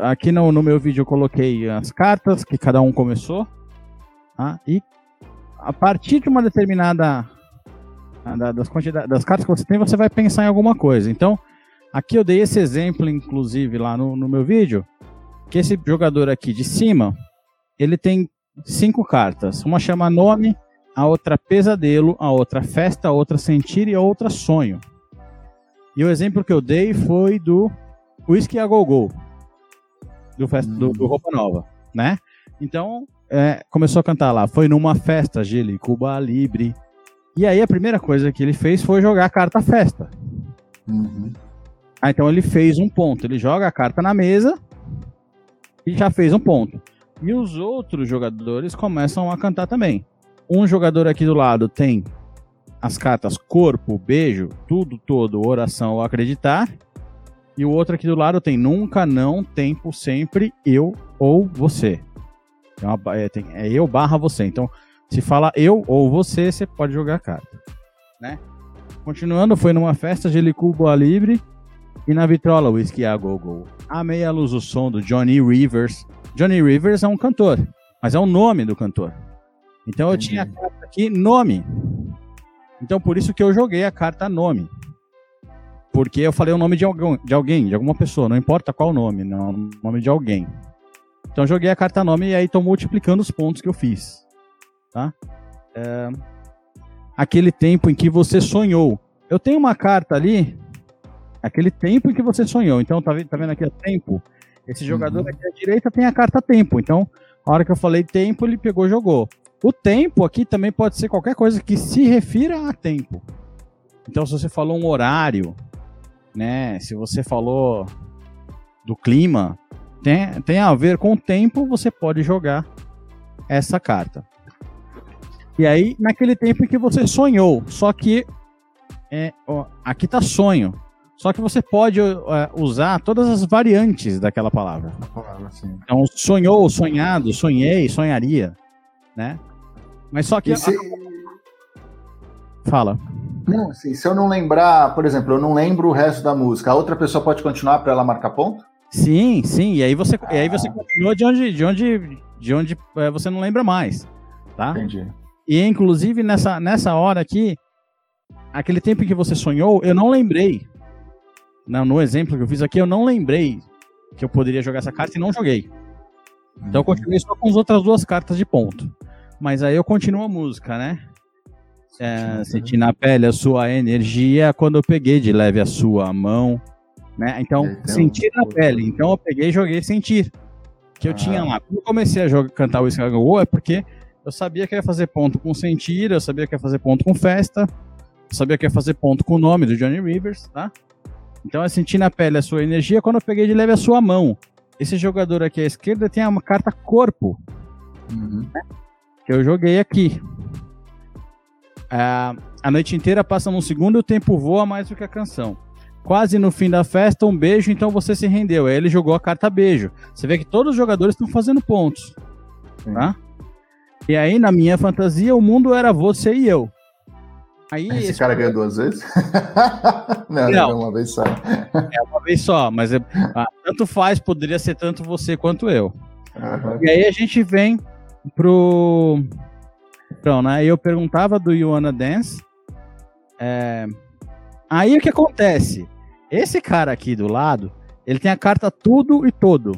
aqui no, no, meu vídeo eu coloquei as cartas que cada um começou. Tá? E a partir de uma determinada das, quantidades, das cartas que você tem, você vai pensar em alguma coisa. Então, aqui eu dei esse exemplo, inclusive, lá no, no meu vídeo que esse jogador aqui de cima, ele tem cinco cartas. Uma chama nome, a outra pesadelo, a outra festa, a outra sentir e a outra sonho. E o exemplo que eu dei foi do Whisky a Go Go, do, festa, do, do Roupa Nova, né? Então, é, começou a cantar lá, foi numa festa, Gili, Cuba Libre. E aí a primeira coisa que ele fez foi jogar a carta festa. Uhum. Ah, então ele fez um ponto, ele joga a carta na mesa e já fez um ponto. E os outros jogadores começam a cantar também. Um jogador aqui do lado tem as cartas corpo, beijo, tudo, todo, oração ou acreditar. E o outro aqui do lado tem nunca, não, tempo, sempre, eu ou você. É, uma, é, tem, é eu barra você. Então, se fala eu ou você, você pode jogar a carta. Né? Continuando, foi numa festa de Licuba Libre e na vitrola, Whisky a Go Go. A meia luz o som do Johnny Rivers. Johnny Rivers é um cantor, mas é o nome do cantor. Então eu tinha a carta aqui, nome. Então por isso que eu joguei a carta nome. Porque eu falei o nome de alguém, de alguém, de alguma pessoa, não importa qual nome, não, o nome de alguém. Então joguei a carta nome e aí estou multiplicando os pontos que eu fiz. Tá? É... Aquele tempo em que você sonhou. Eu tenho uma carta ali aquele tempo em que você sonhou. Então, tá, tá vendo aqui o tempo? Esse jogador uhum. aqui à direita tem a carta tempo. Então, a hora que eu falei tempo, ele pegou e jogou. O tempo aqui também pode ser qualquer coisa que se refira a tempo. Então, se você falou um horário, né? Se você falou do clima, tem, tem a ver com o tempo, você pode jogar essa carta. E aí, naquele tempo em que você sonhou, só que é, ó, aqui tá sonho. Só que você pode é, usar todas as variantes daquela palavra. Então, sonhou, sonhado, sonhei, sonharia, né? Mas só que... Se... Fala. Não, assim, se eu não lembrar, por exemplo, eu não lembro o resto da música, a outra pessoa pode continuar para ela marcar ponto? Sim, sim. E aí você, ah. e aí você continua de onde, de onde, de onde é, você não lembra mais, tá? Entendi. E inclusive nessa, nessa hora aqui, aquele tempo que você sonhou, eu não lembrei. No exemplo que eu fiz aqui, eu não lembrei que eu poderia jogar essa carta e não joguei. Então eu continuei só com as outras duas cartas de ponto. Mas aí eu continuo a música, né? É, senti na pele a sua energia quando eu peguei de leve a sua mão. Né? Então, então sentir na pele. Então eu peguei e joguei sentir. Que eu ah. tinha lá. Quando eu comecei a jogar, cantar o Escagou é porque eu sabia que ia fazer ponto com sentir, eu sabia que ia fazer ponto com festa, eu sabia que ia fazer ponto com o nome do Johnny Rivers, tá? Então eu senti na pele a sua energia quando eu peguei de leve a sua mão. Esse jogador aqui à esquerda tem uma carta corpo. Uhum. Né? Que eu joguei aqui. É, a noite inteira passa num segundo e o tempo voa mais do que a canção. Quase no fim da festa, um beijo, então você se rendeu. Aí ele jogou a carta beijo. Você vê que todos os jogadores estão fazendo pontos. Tá? E aí, na minha fantasia, o mundo era você e eu. Aí, esse, esse cara ganhou duas vezes? não, não, uma vez só. É uma vez só, mas é, ah, tanto faz, poderia ser tanto você quanto eu. Uhum. E aí a gente vem pro então, né? Eu perguntava do You Wanna Dance. É... Aí o que acontece? Esse cara aqui do lado, ele tem a carta tudo e todo.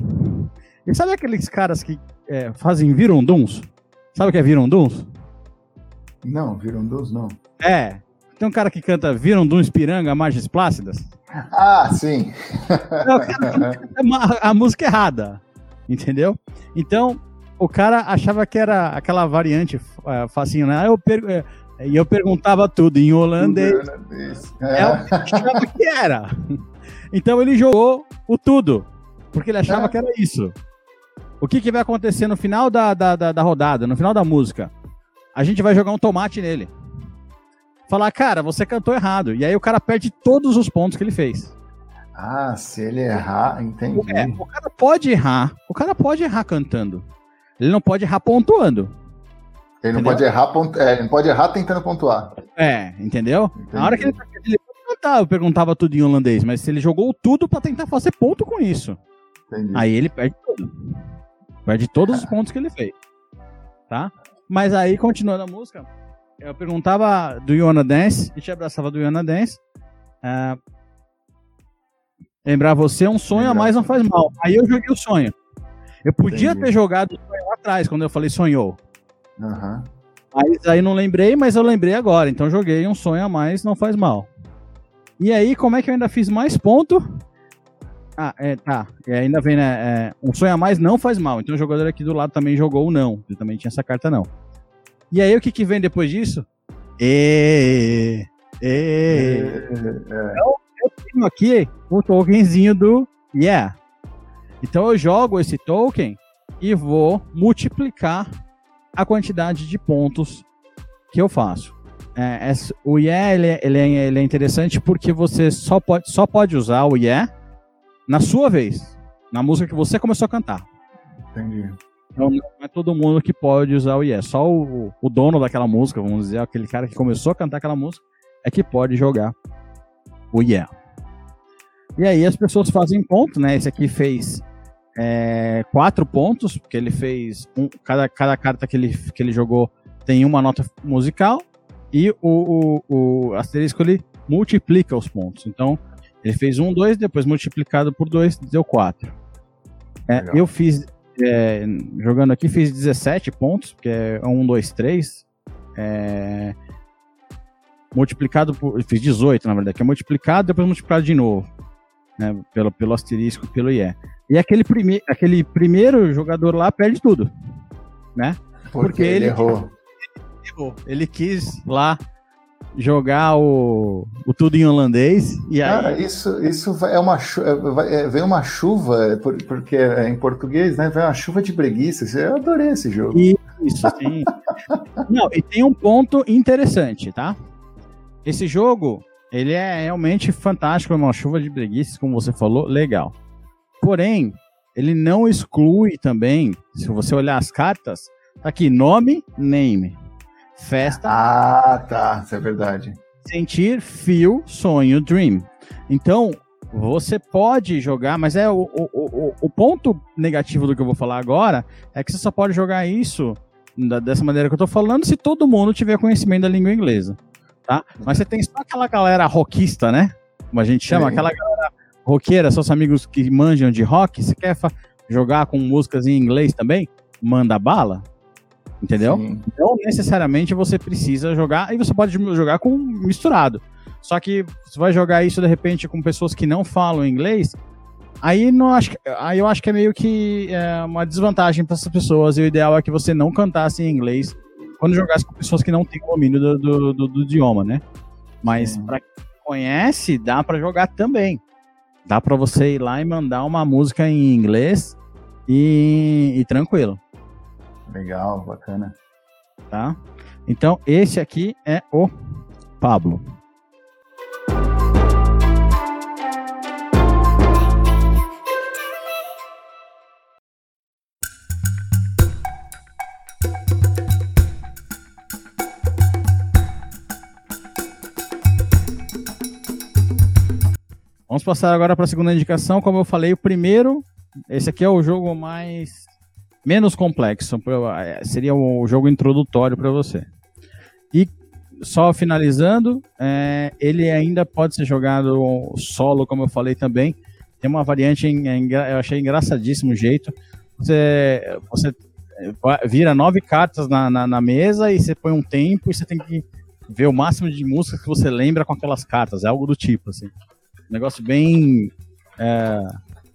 E sabe aqueles caras que é, fazem virunduns? Sabe o que é virunduns? Não, virunduns não. É. Tem um cara que canta Virunduns Piranga, Margens Plácidas. Ah, sim. a, música errada. Entendeu? Então, o cara achava que era aquela variante uh, facinho, né? Eu per... É, e eu perguntava tudo em holandês. É. é o que achava que era. Então ele jogou o tudo, porque ele achava é. que era isso. O que, que vai acontecer no final da, da, da, da, rodada, no final da música? A gente vai jogar um tomate nele. Falar, cara, você cantou errado. E aí o cara perde todos os pontos que ele fez. Ah, se ele errar, entendi. É, o cara pode errar. O cara pode errar cantando. Ele não pode errar pontuando. Ele não pode errar, pontu... é, ele não pode errar tentando pontuar. É, entendeu? Entendi. Na hora que ele, ele eu perguntava tudo em holandês, mas se ele jogou tudo para tentar fazer ponto com isso. Entendi. Aí ele perde tudo. Perde todos os pontos que ele fez. Tá? Mas aí, continuando a música, eu perguntava do Iona Dance e te abraçava do Iona Dance. Uh, lembrar você, um sonho a mais não faz mal. Aí eu joguei o sonho. Eu podia Entendi. ter jogado o sonho lá atrás, quando eu falei sonhou. Uhum. Mas aí não lembrei, mas eu lembrei agora. Então joguei um sonho a mais, não faz mal. E aí, como é que eu ainda fiz mais ponto? Ah, é, tá. E ainda vem, né? É, um sonho a mais não faz mal. Então o jogador aqui do lado também jogou o não. Ele também tinha essa carta não. E aí, o que que vem depois disso? E, e, Então, eu tenho aqui o tokenzinho do Yeah. Então eu jogo esse token e vou multiplicar a quantidade de pontos que eu faço. É, é, o yeah ele, é, ele, é, ele é interessante porque você só pode, só pode usar o yeah na sua vez, na música que você começou a cantar. Entendi. Então não é todo mundo que pode usar o yeah, só o, o dono daquela música, vamos dizer, aquele cara que começou a cantar aquela música, é que pode jogar o yeah. E aí as pessoas fazem ponto, né? Esse aqui fez é, quatro pontos, porque ele fez. Um, cada, cada carta que ele, que ele jogou tem uma nota musical. E o, o, o asterisco ele multiplica os pontos. Então, ele fez um, dois, depois multiplicado por dois, deu quatro. É, eu fiz. É, jogando aqui, fiz 17 pontos, porque é um, dois, três. É, multiplicado por. Fiz 18, na verdade, que é multiplicado, depois multiplicado de novo né, pelo, pelo asterisco, pelo IE. E aquele, prime aquele primeiro jogador lá perde tudo, né? Porque, Porque ele, ele, errou. ele. Ele quis lá jogar o, o tudo em holandês e Cara, aí... isso, isso é uma é, é, vem uma chuva, porque é em português, né? Vem uma chuva de breguices. Eu adorei esse jogo. Isso, sim. Não, e tem um ponto interessante, tá? Esse jogo, ele é realmente fantástico, é uma chuva de preguiças, como você falou, legal. Porém, ele não exclui também, se você olhar as cartas, tá aqui, nome, name. Festa. Ah, tá, isso é verdade. Sentir, feel, sonho, dream. Então, você pode jogar, mas é o, o, o, o, ponto negativo do que eu vou falar agora é que você só pode jogar isso da, dessa maneira que eu tô falando se todo mundo tiver conhecimento da língua inglesa, tá? Mas você tem só aquela galera rockista, né? Como a gente chama, Sim. aquela galera roqueira, seus amigos que manjam de rock, você quer jogar com músicas em inglês também? Manda bala, entendeu? Sim. Não necessariamente você precisa jogar, e você pode jogar com misturado. Só que você vai jogar isso de repente com pessoas que não falam inglês, aí não acho, aí eu acho que é meio que é, uma desvantagem para essas pessoas. E o ideal é que você não cantasse em inglês quando jogasse com pessoas que não têm domínio do, do, do, do idioma, né? Mas para quem conhece, dá para jogar também. Dá para você ir lá e mandar uma música em inglês e, e tranquilo. Legal, bacana. Tá? Então, esse aqui é o Pablo. Vamos passar agora para a segunda indicação. Como eu falei, o primeiro, esse aqui é o jogo mais menos complexo, é, seria o jogo introdutório para você. E só finalizando, é, ele ainda pode ser jogado solo, como eu falei também. Tem uma variante, em, em, eu achei engraçadíssimo o jeito. Você, você é, vira nove cartas na, na, na, mesa e você põe um tempo e você tem que ver o máximo de músicas que você lembra com aquelas cartas. É algo do tipo, assim. Um negócio bem é,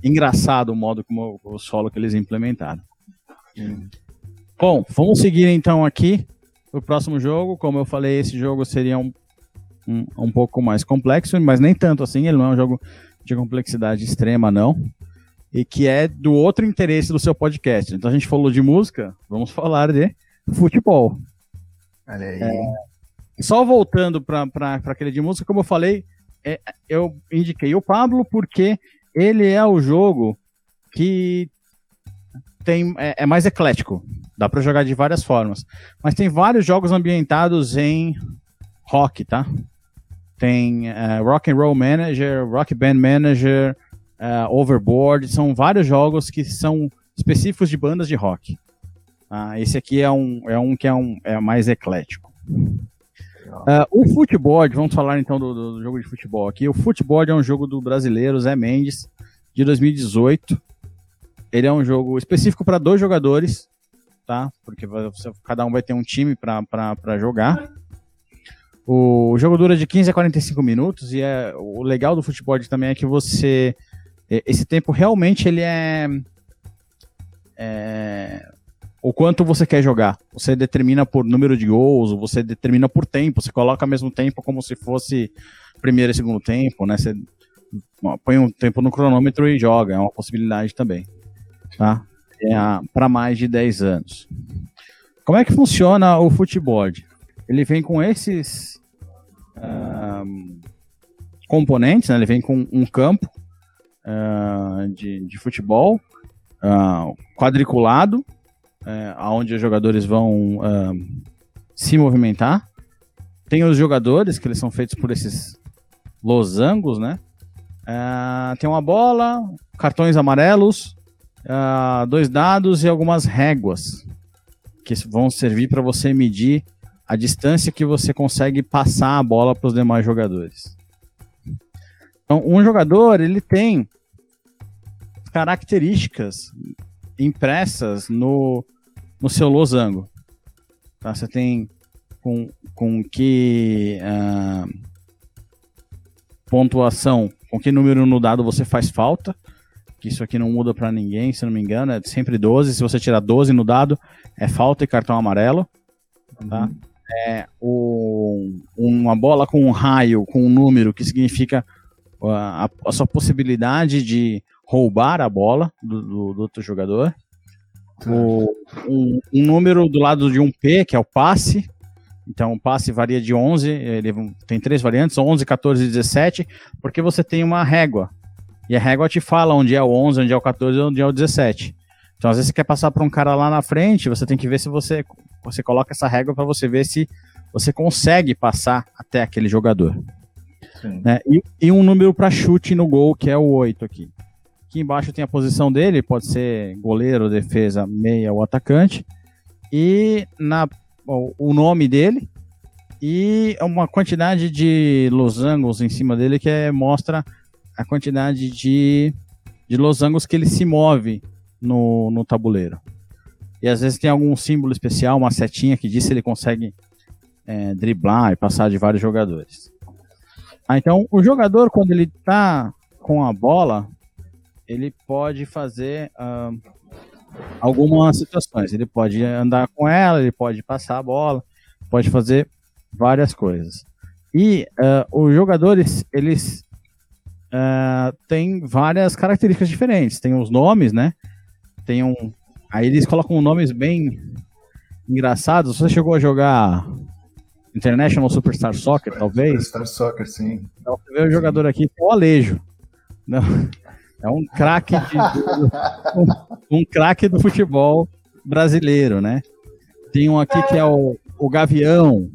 engraçado o modo como o solo que eles implementaram. Bom, vamos seguir então aqui o próximo jogo. Como eu falei, esse jogo seria um, um, um pouco mais complexo, mas nem tanto assim. Ele não é um jogo de complexidade extrema, não. E que é do outro interesse do seu podcast. Então a gente falou de música, vamos falar de futebol. Olha aí. É, só voltando para aquele de música, como eu falei, é, eu indiquei o Pablo porque ele é o jogo que tem é, é mais eclético. Dá para jogar de várias formas. Mas tem vários jogos ambientados em rock, tá? Tem uh, Rock and Roll Manager, Rock Band Manager, uh, Overboard. São vários jogos que são específicos de bandas de rock. Uh, esse aqui é um, é um que é, um, é mais eclético. Uh, o futebol, vamos falar então do, do, jogo de futebol aqui. O futebol é um jogo do brasileiro Zé Mendes, de 2018. Ele é um jogo específico para dois jogadores, tá? Porque você, cada um vai ter um time para jogar. O jogo dura de 15 a 45 minutos e é, o legal do futebol também é que você. Esse tempo realmente ele é, é o quanto você quer jogar. Você determina por número de gols, você determina por tempo, você coloca ao mesmo tempo como se fosse primeiro e segundo tempo, né? Você põe um tempo no cronômetro e joga, é uma possibilidade também. Tá? É para mais de 10 anos. Como é que funciona o futebol? Ele vem com esses uh, componentes, né? ele vem com um campo uh, de, de futebol uh, quadriculado, é, onde os jogadores vão uh, se movimentar. Tem os jogadores, que eles são feitos por esses losangos, né? Uh, tem uma bola, cartões amarelos, uh, dois dados e algumas réguas que vão servir para você medir a distância que você consegue passar a bola para os demais jogadores. Então, um jogador ele tem características impressas no, no seu losango. Tá? Você tem com, com que uh, pontuação, com que número no dado você faz falta. Que isso aqui não muda para ninguém, se não me engano, é sempre 12. Se você tirar 12 no dado, é falta e cartão amarelo. Tá? Uhum. É o, uma bola com um raio, com um número, que significa a, a sua possibilidade de roubar a bola do, do, do outro jogador. o, um, um, número do lado de um P, que é o passe. Então, o passe varia de 11, ele tem três variantes, 11, 14 e 17, porque você tem uma régua. E a régua te fala onde é o 11, onde é o 14 e onde é o 17. Então, às vezes você quer passar para um cara lá na frente, você tem que ver se você, você coloca essa régua para você ver se você consegue passar até aquele jogador. Né? E, e, um número para chute no gol, que é o 8 aqui. Aqui embaixo tem a posição dele, pode ser goleiro, defesa, meia ou atacante. E na, o nome dele e uma quantidade de losangos em cima dele que é, mostra a quantidade de, de losangos que ele se move no, no tabuleiro. E às vezes tem algum símbolo especial, uma setinha que diz se ele consegue é, driblar e passar de vários jogadores. Ah, então, o jogador, quando ele está com a bola, ele pode fazer uh, algumas situações. Ele pode andar com ela, ele pode passar a bola, pode fazer várias coisas. E uh, os jogadores, eles uh, têm várias características diferentes. Tem os nomes, né? Tem um. Aí eles colocam nomes bem engraçados. Você chegou a jogar International Superstar Soccer, talvez. Superstar Soccer, sim. Então, você vê o jogador aqui, é o Alejo. Não, é um craque um, um craque do futebol brasileiro, né? Tem um aqui que é o, o Gavião.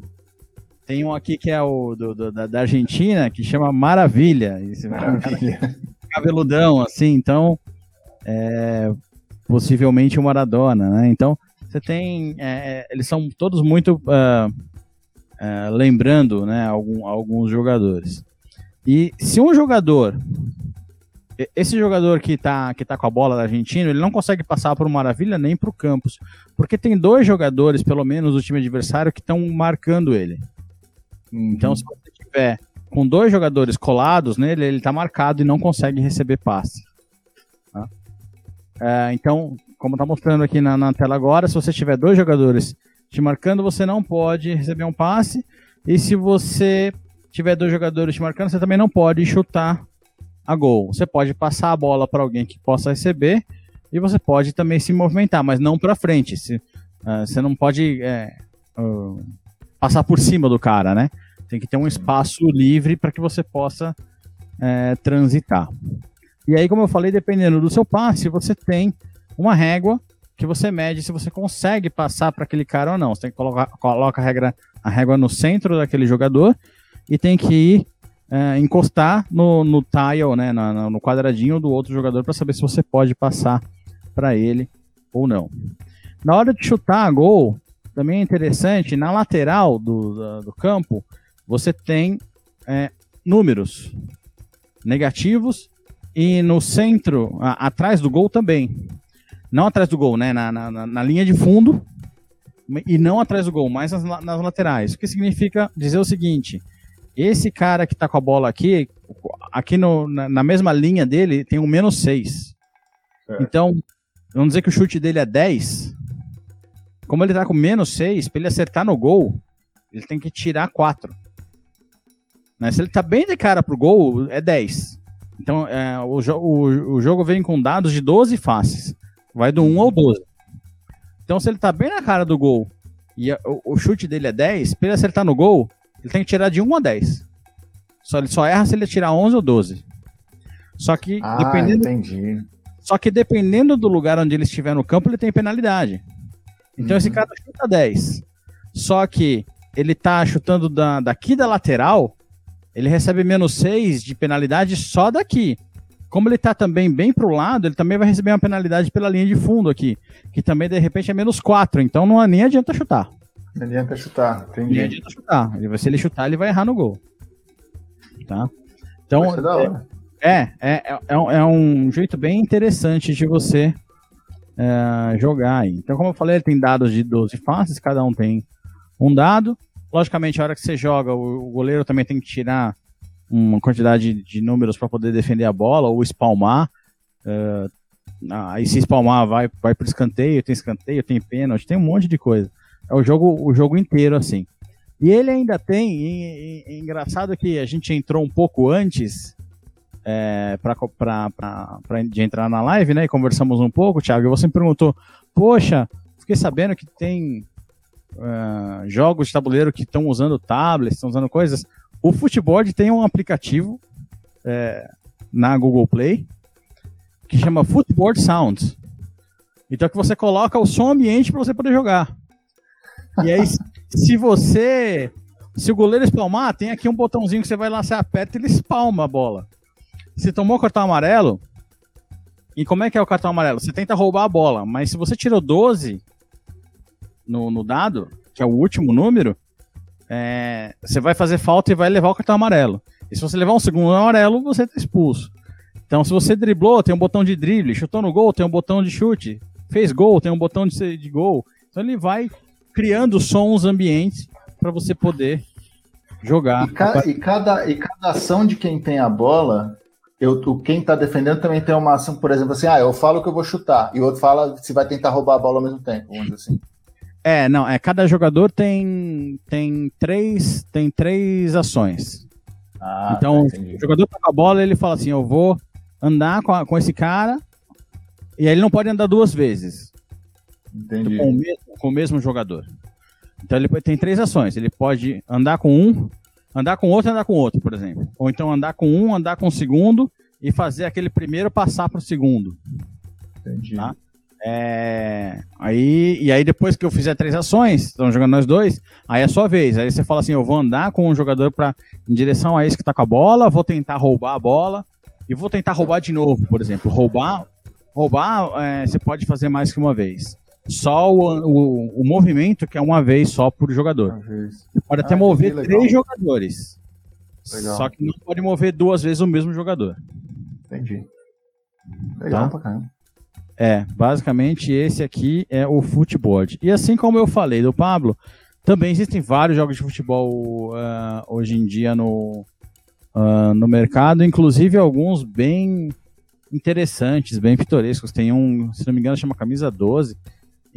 Tem um aqui que é o do, do, da, da, Argentina, que chama Maravilha. Esse Maravilha. cabeludão, assim, então. É, possivelmente o Maradona, né? Então, você tem. É, é eles são todos muito. Uh, é, lembrando né, algum, alguns jogadores. E se um jogador, esse jogador que está que tá com a bola da Argentina, ele não consegue passar para o Maravilha nem para o Campos, porque tem dois jogadores, pelo menos, do time adversário que estão marcando ele. Uhum. Então, se você tiver com dois jogadores colados nele, ele está marcado e não consegue receber passe. Tá? É, então, como está mostrando aqui na, na, tela agora, se você tiver dois jogadores te marcando, você não pode receber um passe. E se você tiver dois jogadores te marcando, você também não pode chutar a gol. Você pode passar a bola para alguém que possa receber e você pode também se movimentar, mas não para frente. Se, uh, você não pode é, uh, passar por cima do cara, né? Tem que ter um espaço livre para que você possa é, transitar. E aí, como eu falei, dependendo do seu passe, você tem uma régua que você mede se você consegue passar para aquele cara ou não. Você tem que colocar coloca a, regra, a régua no centro daquele jogador e tem que ir é, encostar no, no tile, né, no, quadradinho do outro jogador para saber se você pode passar para ele ou não. Na hora de chutar a gol, também é interessante, na lateral do, do campo, você tem é, números negativos e no centro, a, atrás do gol também. Não atrás do gol, né? Na, na, na linha de fundo e não atrás do gol, mas nas, nas, laterais. O que significa dizer o seguinte: esse cara que tá com a bola aqui, aqui no, na, na mesma linha dele, tem um menos 6. É. Então, vamos dizer que o chute dele é 10. Como ele tá com menos 6, para ele acertar no gol, ele tem que tirar 4. Né? Se ele tá bem de cara pro gol, é 10. Então, é, o, o, o jogo vem com dados de 12 faces. Vai do 1 ao 12. Então, se ele tá bem na cara do gol e a, o, o, chute dele é 10, pra ele acertar no gol, ele tem que tirar de 1 a 10. Só, ele só erra se ele tirar 11 ou 12. Só que, ah, dependendo. Entendi. Só que dependendo do lugar onde ele estiver no campo, ele tem penalidade. Então uhum. esse cara chuta 10. Só que ele tá chutando da, daqui da lateral, ele recebe menos 6 de penalidade só daqui. Como ele está também bem para o lado, ele também vai receber uma penalidade pela linha de fundo aqui, que também de repente é menos 4, então não nem adianta chutar. Não adianta chutar, entendi. Nem adianta chutar. Se ele chutar, ele vai errar no gol. Tá? Então, é, é, é, é, um, é um jeito bem interessante de você é, jogar. Então, como eu falei, ele tem dados de 12 faces, cada um tem um dado. Logicamente, a hora que você joga, o, o goleiro também tem que tirar uma quantidade de números para poder defender a bola ou espalmar. Uh, aí se espalmar vai, vai para escanteio, tem escanteio, tem pênalti, tem um monte de coisa. É o jogo, o jogo inteiro assim. E ele ainda tem, e, e, engraçado que a gente entrou um pouco antes é, para de entrar na live, né? E conversamos um pouco, Thiago. E você me perguntou poxa, fiquei sabendo que tem uh, jogos de tabuleiro que estão usando tablets, estão usando coisas. O Footboard tem um aplicativo é, na Google Play que chama Footboard Sounds. Então que você coloca o som ambiente para você poder jogar. E aí, se você. Se o goleiro espalmar, tem aqui um botãozinho que você vai lá, você aperta e ele espalma a bola. Se tomou o cartão amarelo, e como é que é o cartão amarelo? Você tenta roubar a bola, mas se você tirou 12 no, no dado, que é o último número, é, você vai fazer falta e vai levar o cartão amarelo. E se você levar um segundo amarelo, você está expulso. Então, se você driblou, tem um botão de drible, chutou no gol, tem um botão de chute, fez gol, tem um botão de, de gol. Então, ele vai criando sons ambientes para você poder jogar. E, ca e, cada, e cada ação de quem tem a bola, eu, quem está defendendo também tem uma ação, por exemplo, assim, ah, eu falo que eu vou chutar, e o outro fala se vai tentar roubar a bola ao mesmo tempo, vamos dizer assim. É, não, é cada jogador tem tem três tem três ações. Ah, então, tá, o jogador tá com a bola, ele fala assim, eu vou andar com, a, com esse cara, e aí ele não pode andar duas vezes. Entendi. Com o, mesmo, com o mesmo jogador. Então ele tem três ações. Ele pode andar com um, andar com outro e andar com outro, por exemplo. Ou então andar com um, andar com o segundo e fazer aquele primeiro passar para o segundo. Entendi. Tá? É, aí, e aí depois que eu fizer três ações, estão jogando nós dois, aí é sua vez. Aí você fala assim, eu vou andar com um jogador para em direção a esse que está com a bola, vou tentar roubar a bola e vou tentar roubar de novo, por exemplo. Roubar, roubar é, você pode fazer mais que uma vez. Só o, o, o, movimento que é uma vez só por jogador. Você pode até ah, mover três jogadores. Legal. Só que não pode mover duas vezes o mesmo jogador. Entendi. Legal tá? pra caramba. É, basicamente esse aqui é o futeboard. E assim como eu falei do Pablo, também existem vários jogos de futebol uh, hoje em dia no, uh, no mercado, inclusive alguns bem interessantes, bem pitorescos. Tem um, se não me engano, chama Camisa 12,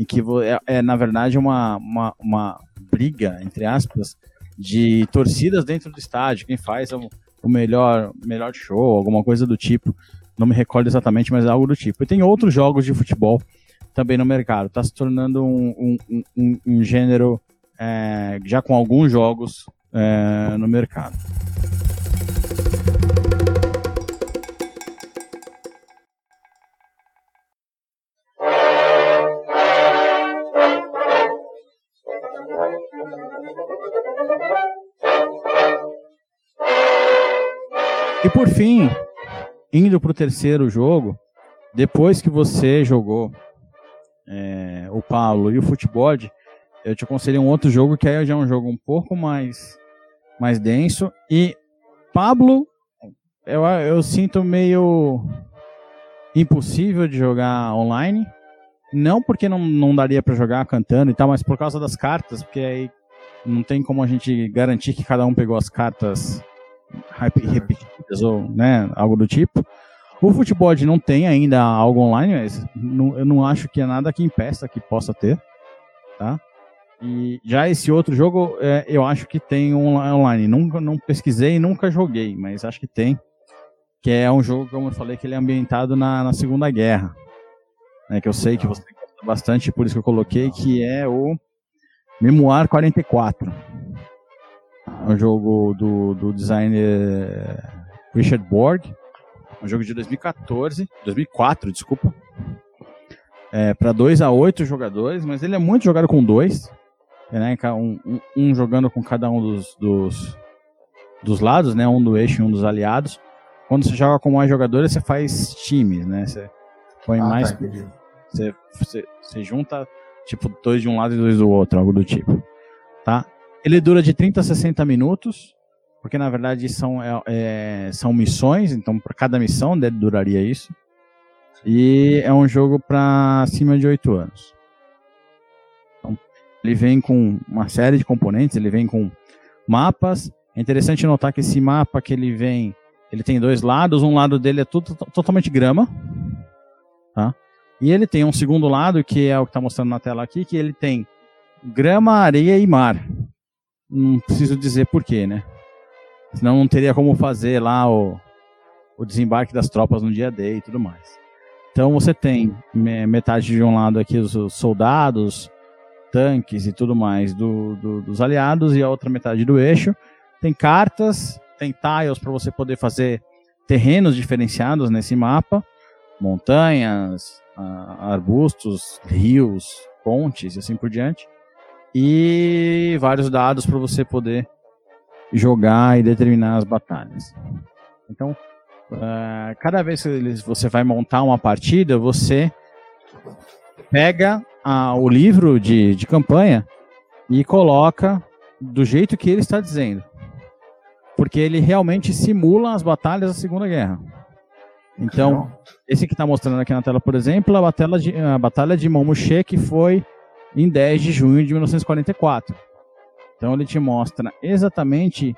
em que é, é na verdade uma, uma, uma, briga, entre aspas, de torcidas dentro do estádio, quem faz o, o melhor, melhor show, alguma coisa do tipo. Não me recordo exatamente, mas é algo do tipo. E tem outros jogos de futebol também no mercado. Está se tornando um, um, um, um gênero é, já com alguns jogos é, no mercado. E por fim, indo para o terceiro jogo, depois que você jogou é, o Paulo e o futebol, eu te aconselho um outro jogo que aí já é um jogo um pouco mais, mais denso. E Pablo, eu, eu sinto meio impossível de jogar online. Não porque não, não daria para jogar cantando e tal, mas por causa das cartas, porque aí não tem como a gente garantir que cada um pegou as cartas repetidas ou né, algo do tipo. O futebol não tem ainda algo online, mas não, eu não acho que é nada que impeça que possa ter, tá? E já esse outro jogo, é, eu acho que tem um online. Nunca não pesquisei, nunca joguei, mas acho que tem. Que é um jogo, como eu falei, que ele é ambientado na, na Segunda Guerra. Né, que eu sei que você gosta bastante, por isso que eu coloquei, que é o Memoir 44 um jogo do, do designer Richard Borg, um jogo de 2014, 2004, desculpa, é, para 2 a 8 jogadores, mas ele é muito jogado com dois, né, um, um, um, jogando com cada um dos, dos, dos lados, né, um do eixo e um dos aliados. Quando você joga com mais jogadores, você faz times, né, você põe ah, mais... Tá, você, você, você junta, tipo, dois de um lado e dois do outro, algo do tipo, tá? Ele dura de 30 a 60 minutos, porque na verdade são, é, é são missões, então para cada missão dele duraria isso. E é um jogo para acima de 8 anos. Então, ele vem com uma série de componentes, ele vem com mapas. É interessante notar que esse mapa que ele vem, ele tem dois lados, um lado dele é tudo totalmente grama, tá? E ele tem um segundo lado, que é o que está mostrando na tela aqui, que ele tem grama, areia e mar não preciso dizer porquê, né? Senão não teria como fazer lá o, o desembarque das tropas no dia D e tudo mais. Então você tem metade de um lado aqui os soldados, tanques e tudo mais do, do, dos aliados e a outra metade do eixo. Tem cartas, tem tiles para você poder fazer terrenos diferenciados nesse mapa, montanhas, arbustos, rios, pontes e assim por diante. E vários dados para você poder jogar e determinar as batalhas. Então, uh, cada vez que você vai montar uma partida, você pega uh, o livro de, de campanha e coloca do jeito que ele está dizendo. Porque ele realmente simula as batalhas da Segunda Guerra. Então, esse que está mostrando aqui na tela, por exemplo, a batalha de, a batalha de Montmouché, que foi em 10 de junho de 1944. Então, ele te mostra exatamente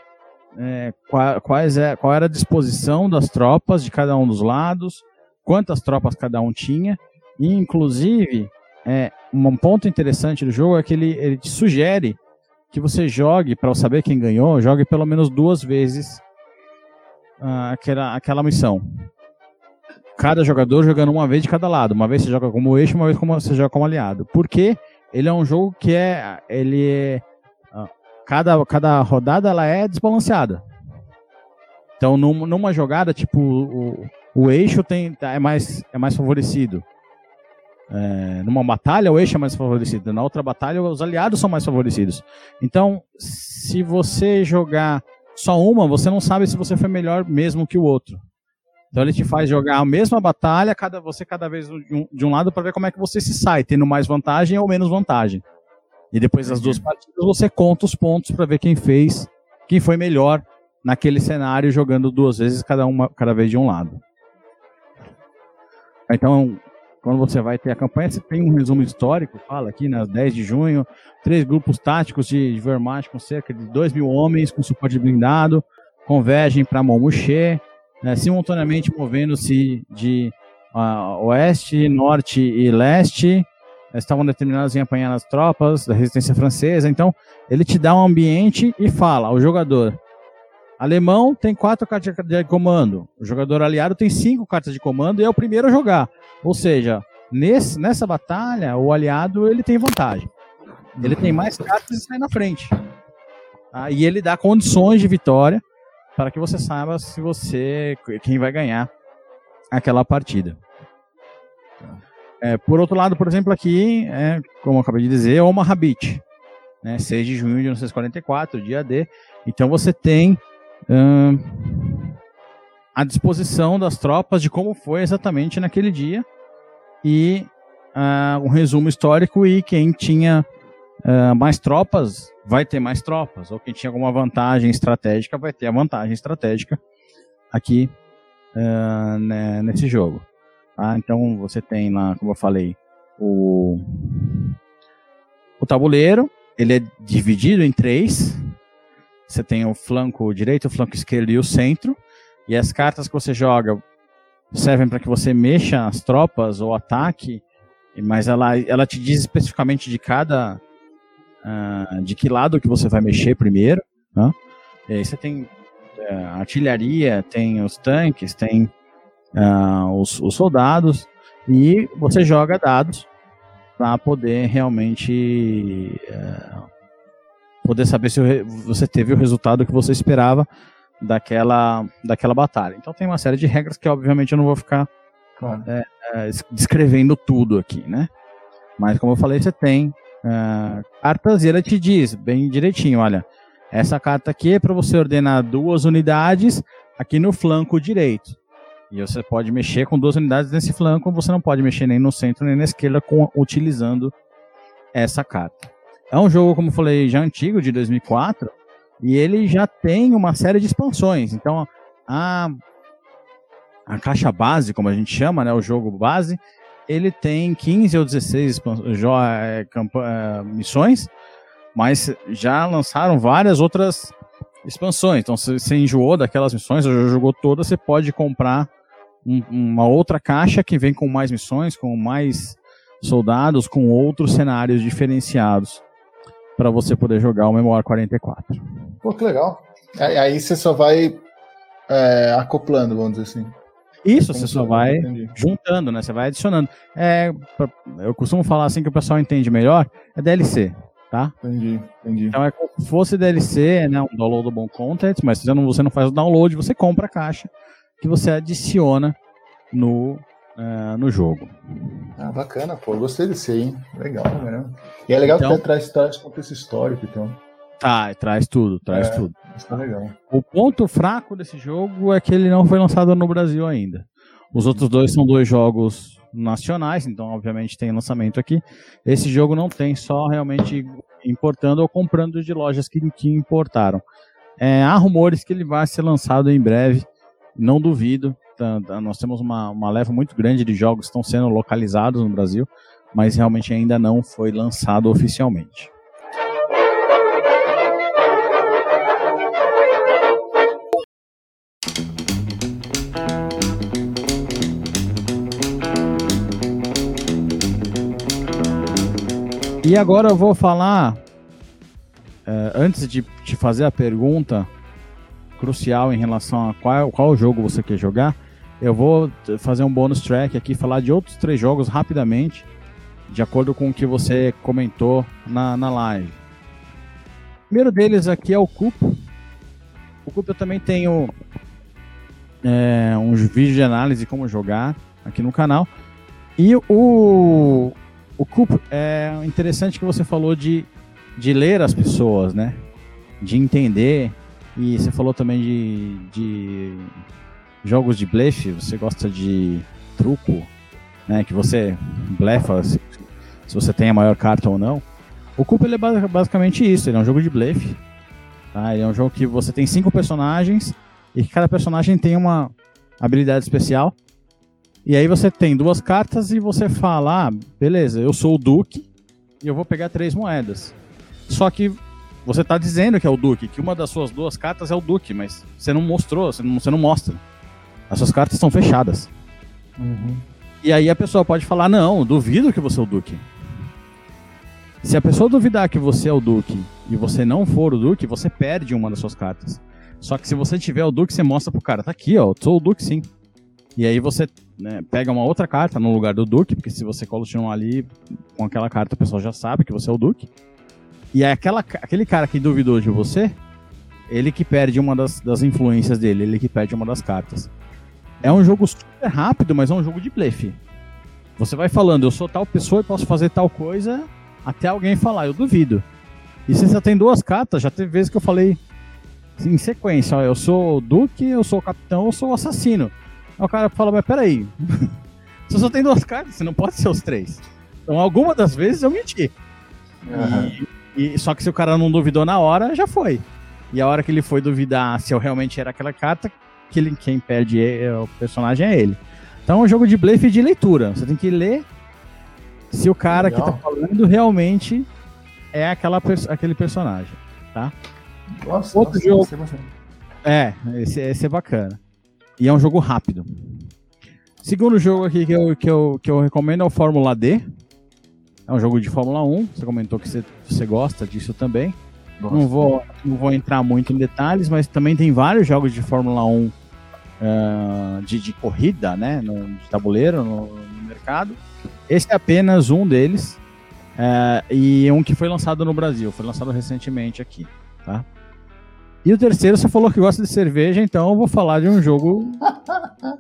é, qual, quais é, qual era a disposição das tropas de cada um dos lados, quantas tropas cada um tinha, e inclusive é, um ponto interessante do jogo é que ele, ele te sugere que você jogue, para saber quem ganhou, jogue pelo menos duas vezes uh, aquela, aquela missão. Cada jogador jogando uma vez de cada lado. Uma vez você joga como eixo, uma vez como você joga como aliado. Porque ele é um jogo que é. Ele é cada, cada rodada ela é desbalanceada. Então, numa, numa jogada, tipo, o, o eixo tem, é, mais, é mais favorecido. É, numa batalha, o eixo é mais favorecido. Na outra batalha, os aliados são mais favorecidos. Então, se você jogar só uma, você não sabe se você foi melhor mesmo que o outro. Então ele te faz jogar a mesma batalha, cada, você cada vez de um, de um lado para ver como é que você se sai, tendo mais vantagem ou menos vantagem. E depois das duas partidas você conta os pontos para ver quem fez, quem foi melhor naquele cenário jogando duas vezes cada uma, cada vez de um lado. Então, quando você vai ter a campanha, você tem um resumo histórico, fala aqui, nas né, 10 de junho, três grupos táticos de, de Wehrmacht com cerca de 2 mil homens com suporte blindado, convergem para Montmouché, né, simultaneamente movendo-se de uh, oeste, norte e leste, estavam determinados em apanhar as tropas da resistência francesa. Então, ele te dá um ambiente e fala ao jogador: alemão tem quatro cartas de comando, o jogador aliado tem cinco cartas de comando e é o primeiro a jogar. Ou seja, nesse, nessa batalha, o aliado ele tem vantagem. Ele tem mais cartas e sai na frente. Tá? E ele dá condições de vitória para que você saiba se você quem vai ganhar aquela partida. É, por outro lado, por exemplo, aqui, é, como eu acabei de dizer, é Omaha Beach, né, 6 de junho de 1944, dia D. Então você tem hum, a disposição das tropas de como foi exatamente naquele dia e uh, um resumo histórico e quem tinha uh, mais tropas vai ter mais tropas, ou quem tinha alguma vantagem estratégica vai ter a vantagem estratégica aqui uh, né, nesse jogo. Tá? Então você tem lá, como eu falei, o, o tabuleiro, ele é dividido em três. Você tem o flanco direito, o flanco esquerdo e o centro. E as cartas que você joga servem para que você mexa as tropas ou ataque, mas ela, ela te diz especificamente de cada. Uh, de que lado que você vai mexer primeiro. Né? E aí você tem uh, artilharia, tem os tanques, tem uh, os, os, soldados e você joga dados para poder realmente uh, poder saber se você teve o resultado que você esperava daquela, daquela batalha. Então tem uma série de regras que obviamente eu não vou ficar claro. é, é, descrevendo tudo aqui, né? Mas como eu falei, você tem uh, cartas e ela te diz bem direitinho, olha, essa carta aqui é para você ordenar duas unidades aqui no flanco direito. E você pode mexer com duas unidades nesse flanco, você não pode mexer nem no centro nem na esquerda com, utilizando essa carta. É um jogo, como eu falei, já antigo, de 2004, e ele já tem uma série de expansões. Então, a, a caixa base, como a gente chama, né, o jogo base, ele tem 15 ou 16 é, é, missões, mas já lançaram várias outras expansões. Então, se você enjoou daquelas missões, ou já jogou todas, você pode comprar um, uma outra caixa que vem com mais missões, com mais soldados, com outros cenários diferenciados para você poder jogar o Memoir 44. Pô, que legal. Aí você só vai é, acoplando, vamos dizer assim. Isso, você só vai entendi. juntando, né? Você vai adicionando. É, eu costumo falar assim que o pessoal entende melhor, é DLC, tá? Entendi, entendi. Então é como se fosse DLC, né? Um downloadable content, mas você não, você não faz o download, você compra a caixa que você adiciona no, uh, no jogo. Ah, bacana, pô. Gostei desse aí, hein? Legal, né? E é legal então, que traz, traz contexto histórico, então. Tá, traz tudo, traz é, tudo. Isso tá legal. O ponto fraco desse jogo é que ele não foi lançado no Brasil ainda. Os outros dois são dois jogos nacionais, então obviamente tem lançamento aqui. Esse jogo não tem, só realmente importando ou comprando de lojas que, que importaram. É, há rumores que ele vai ser lançado em breve, não duvido. Tá, tá, nós temos uma, uma leva muito grande de jogos que estão sendo localizados no Brasil, mas realmente ainda não foi lançado oficialmente. E agora eu vou falar, é, antes de te fazer a pergunta crucial em relação a qual, qual jogo você quer jogar, eu vou fazer um bônus track aqui, falar de outros três jogos rapidamente, de acordo com o que você comentou na, na live. O primeiro deles aqui é o Cupo. O Cupo eu também tenho é, uns vídeos de análise de como jogar aqui no canal. E o, o Coop, é interessante que você falou de, de ler as pessoas, né? De entender. E você falou também de, de jogos de blefe. Você gosta de truco, né? Que você blefa se, se você tem a maior carta ou não. O Coop ele é basicamente isso. Ele é um jogo de blefe. Tá? Ele é um jogo que você tem cinco personagens e cada personagem tem uma habilidade especial. E aí você tem duas cartas e você fala, ah, beleza, eu sou o Duque e eu vou pegar três moedas. Só que você está dizendo que é o Duque, que uma das suas duas cartas é o Duque, mas você não mostrou, você não, você não mostra. As suas cartas estão fechadas. Uhum. E aí a pessoa pode falar, não, duvido que você é o Duque. Se a pessoa duvidar que você é o Duque e você não for o Duque, você perde uma das suas cartas. Só que se você tiver o Duque, você mostra pro cara, tá aqui, ó, eu sou o Duque sim. E aí você né, pega uma outra carta no lugar do Duque, porque se você continuar ali com aquela carta, o pessoal já sabe que você é o Duque. E é aquela, aquele cara que duvidou de você, ele que perde uma das, das influências dele, ele que perde uma das cartas. É um jogo super rápido, mas é um jogo de blefe. Você vai falando, eu sou tal pessoa e posso fazer tal coisa, até alguém falar, eu duvido. E se você tem duas cartas, já teve vezes que eu falei em sequência, ó, eu sou o Duque, eu sou o Capitão, eu sou o Assassino. Aí o cara fala, mas peraí, você só tem duas cartas, você não pode ser os três. Então, alguma das vezes eu menti. Uhum. E, e, só que se o cara não duvidou na hora, já foi. E a hora que ele foi duvidar se eu realmente era aquela carta, que ele, quem perde é, é, o personagem é ele. Então é um jogo de blefe de leitura. Você tem que ler se o cara Legal. que tá falando realmente é aquela, aquele personagem, tá? Nossa, Outro nossa, jogo. É, esse, esse é bacana. E é um jogo rápido. Segundo jogo aqui que eu, que eu, que eu recomendo é o Fórmula D. É um jogo de Fórmula 1. Você comentou que você, você gosta disso também. Não vou, não vou entrar muito em detalhes, mas também tem vários jogos de Fórmula 1 uh, eh, de, de corrida, né? No, de tabuleiro no, no mercado. Esse é apenas um deles. Uh, e um que foi lançado no Brasil. Foi lançado recentemente aqui. Tá? E o terceiro, você falou que gosta de cerveja, então eu vou falar de um jogo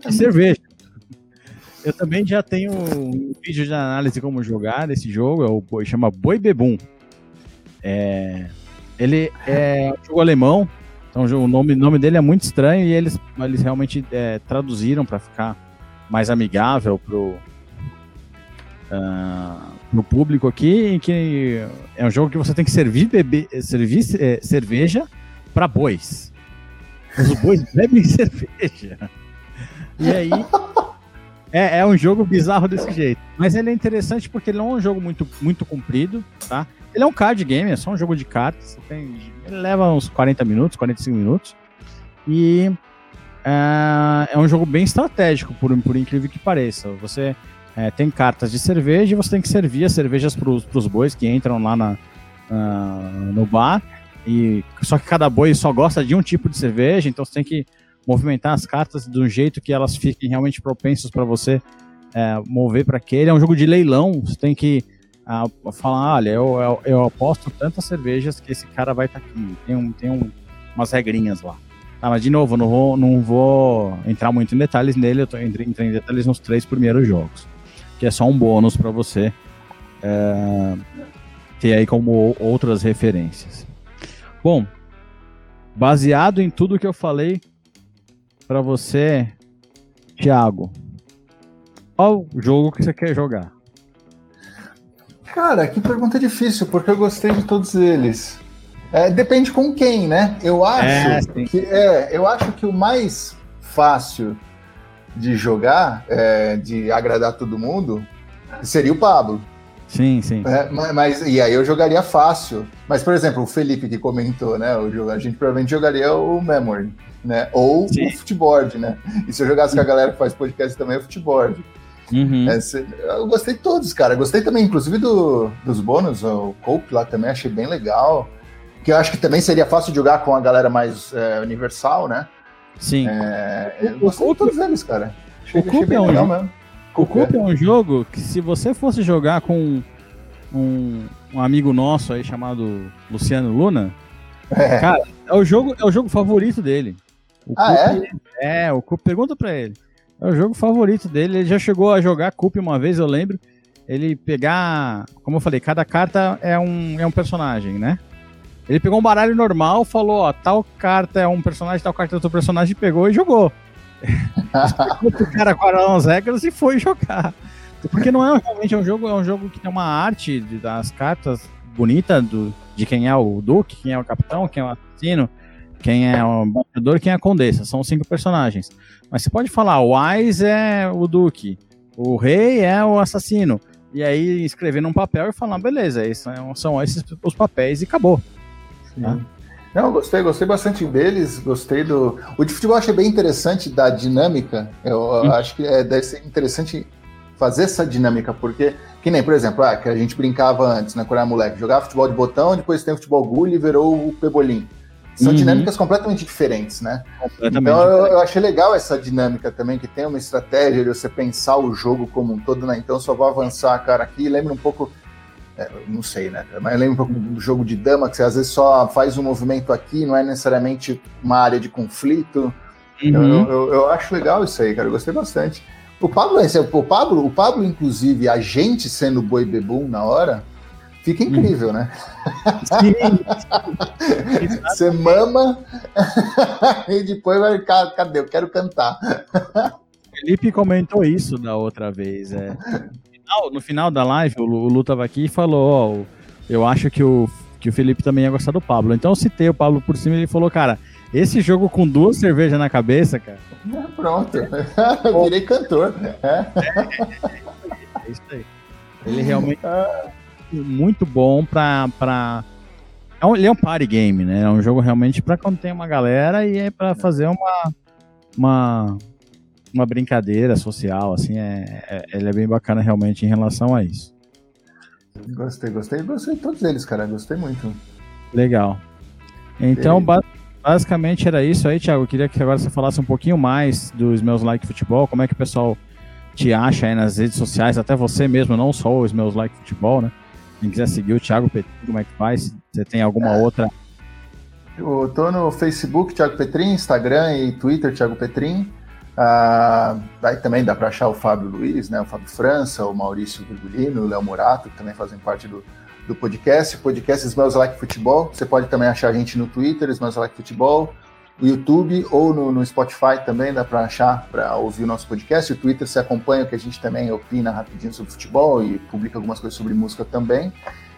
de cerveja. Eu também já tenho um vídeo de análise de como jogar esse jogo, é o chama Boi Bebum. É, ele é um jogo alemão, então o nome, nome dele é muito estranho e eles, eles realmente é, traduziram para ficar mais amigável pro, uh, pro público aqui, em que é um jogo que você tem que servir, bebê, servir é, cerveja para bois. Os bois bebem cerveja. E aí. É, é um jogo bizarro desse jeito. Mas ele é interessante porque ele não é um jogo muito, muito comprido, tá? Ele é um card game, é só um jogo de cartas. Tem, ele leva uns 40 minutos, 45 minutos. E é, é um jogo bem estratégico, por, por incrível que pareça. Você é, tem cartas de cerveja e você tem que servir as cervejas para os bois que entram lá na, no bar. E só que cada boi só gosta de um tipo de cerveja, então você tem que movimentar as cartas de um jeito que elas fiquem realmente propensas para você é, mover para aquele. É um jogo de leilão, você tem que a, a falar, olha, eu, eu, eu, aposto tantas cervejas que esse cara vai estar tá aqui. Tem, um, tem um, umas regrinhas lá. Tá, mas de novo, não vou, não vou entrar muito em detalhes nele, eu tô entrei, entrei em detalhes nos três primeiros jogos. Que é só um bônus para você é, ter aí como outras referências. Bom, baseado em tudo que eu falei para você, Thiago, qual jogo que você quer jogar? Cara, que pergunta difícil, porque eu gostei de todos eles. É, depende com quem, né? Eu acho é, que é, eu acho que o mais fácil de jogar, é, de agradar todo mundo, seria o Pablo. Sim, sim. É, mas, mas, e aí eu jogaria fácil. Mas, por exemplo, o Felipe que comentou, né? O, a gente provavelmente jogaria o Memory, né? Ou sim. o Footboard, né? E se eu jogasse com a galera que faz podcast também, o Footboard. Uhum. É, eu gostei de todos, cara. Gostei também, inclusive, do, dos bônus. O Cope lá também achei bem legal. Que eu acho que também seria fácil de jogar com a galera mais é, universal, né? Sim. É, eu gostei de todos eles, cara. Achei, o Cope é um jogo, mesmo. O Coop é um jogo que se você fosse jogar com um, um amigo nosso aí chamado Luciano Luna, é. cara, é o jogo, é o jogo favorito dele. O ah, Coop, é? É, o Coop, pergunta pra ele. É o jogo favorito dele. Ele já chegou a jogar Cup uma vez, eu lembro. Ele pegar. Como eu falei, cada carta é um, é um personagem, né? Ele pegou um baralho normal, falou: ó, tal carta é um personagem, tal carta é outro personagem, pegou e jogou. O cara eram as regras e foi jogar. Porque não é realmente é um jogo, é um jogo que tem uma arte das cartas bonita do, de quem é o Duque, quem é o capitão, quem é o assassino, quem é o batedor quem é a condessa. São cinco personagens. Mas você pode falar, o Wise é o Duque, o rei é o assassino. E aí escrever num papel e falar, beleza, esses são esses os papéis e acabou. Tá? Não, gostei, gostei bastante deles, gostei do. O de futebol eu achei bem interessante da dinâmica. Eu, hum. acho que é, deve ser interessante fazer essa dinâmica, porque, que nem, por exemplo, ah, que a gente brincava antes, né, quando era moleque, jogava futebol de botão, depois tem o futebol Gulliver ou o Pebolim. São uhum. dinâmicas completamente diferentes, né? Completamente então eu, eu, achei legal essa dinâmica também, que tem uma estratégia de você pensar o jogo como um todo, né? Então só vou avançar, cara, aqui. Lembra um pouco. É, não sei, né? Mas lembra um pouco do jogo de dama, que você às vezes só faz um movimento aqui, não é necessariamente uma área de conflito. Uhum. Eu, eu, eu, acho legal isso aí, cara. Eu gostei bastante. O Pablo, o Pablo, o Pablo, inclusive, a gente sendo boi bebum na hora, Fica incrível, hum. né? Sim. Você mama e depois vai, cadê? Eu quero cantar. Felipe comentou isso da outra vez. É. No final da live, o Lu tava aqui e falou: Ó, eu acho que o, que o Felipe também ia gostar do Pablo. Então eu citei o Pablo por cima e ele falou: Cara, esse jogo com duas cervejas na cabeça, cara. Pronto, eu virei cantor. É, é, é isso aí. Ele realmente. Ah muito bom pra. pra... É um, ele é um party game, né? É um jogo realmente pra quando tem uma galera e é pra fazer uma. uma uma brincadeira social, assim, é, é, ele é bem bacana realmente em relação a isso. Gostei, gostei, gostei de todos eles, cara, gostei muito. Legal. Então, ba basicamente era isso aí, Thiago. Eu queria que agora você falasse um pouquinho mais dos meus like futebol, como é que o pessoal te acha aí nas redes sociais, até você mesmo, não só os meus like futebol, né? Quem quiser seguir o Thiago Petrin, como é que faz? Você tem alguma é. outra? Eu tô no Facebook, Thiago Petrin, Instagram e Twitter, Thiago Petrin. Ah, aí também dá para achar o Fábio Luiz, né, o Fábio França, o Maurício Virgulino, o Léo Morato, que também fazem parte do, do podcast. O podcast Smells Like Futebol. Você pode também achar a gente no Twitter, Smells Like Futebol no YouTube ou no, no Spotify também dá para achar, para ouvir o nosso podcast. O Twitter você acompanha, que a gente também opina rapidinho sobre futebol e publica algumas coisas sobre música também.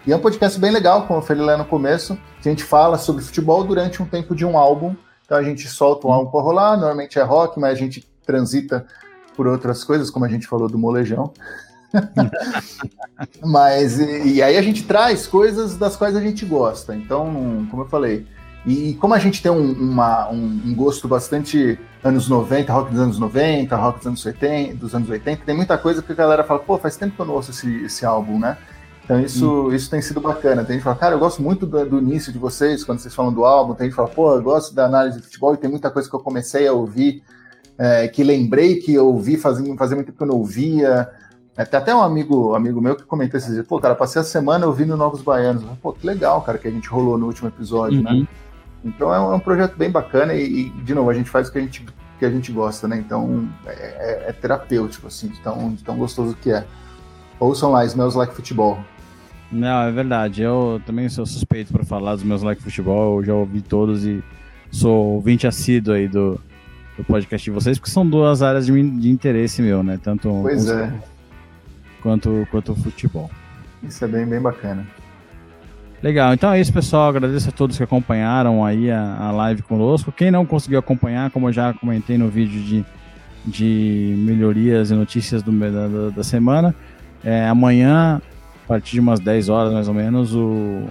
E é um podcast bem legal, como eu falei lá no começo, que a gente fala sobre futebol durante um tempo de um álbum. Então a gente solta um álbum para rolar, normalmente é rock, mas a gente transita por outras coisas, como a gente falou do molejão. mas e, e, aí a gente traz coisas das quais a gente gosta. Então, como eu falei, e como a gente tem um, uma, um, um, gosto bastante anos 90, rock dos anos 90, rock dos anos 80, dos anos 80, tem muita coisa que a galera fala, pô, faz tempo que eu não ouço esse, esse álbum, né? Então isso, isso tem sido bacana. Tem gente que fala, cara, eu gosto muito do, do, início de vocês, quando vocês falam do álbum. Tem gente que fala, pô, eu gosto da análise de futebol e tem muita coisa que eu comecei a ouvir, é, que lembrei que eu ouvi fazia, fazia muito tempo que eu não ouvia. É, tem até um amigo, amigo meu que comentou esses dias, pô, cara, passei a semana ouvindo Novos Baianos. Pô, que legal, cara, que a gente rolou no último episódio, né? uhum. né? Então é um, é um, projeto bem bacana e, e, de novo, a gente faz o que a gente, que a gente gosta, né? Então é, é, é terapêutico, assim, de tão, de tão gostoso que é. Ouçam lá, Smells Like Futebol. Não, é verdade. Eu também sou suspeito para falar dos meus like futebol. Eu já ouvi todos e sou ouvinte assíduo aí do, do podcast de vocês, porque são duas áreas de, de interesse meu, né? Tanto pois é. quanto, quanto o futebol. Isso é bem, bem bacana. Legal, então é isso, pessoal. Agradeço a todos que acompanharam aí a, a live conosco. Quem não conseguiu acompanhar, como eu já comentei no vídeo de, de melhorias e notícias do, da, da semana, é, amanhã a partir de umas 10 horas mais ou menos, o,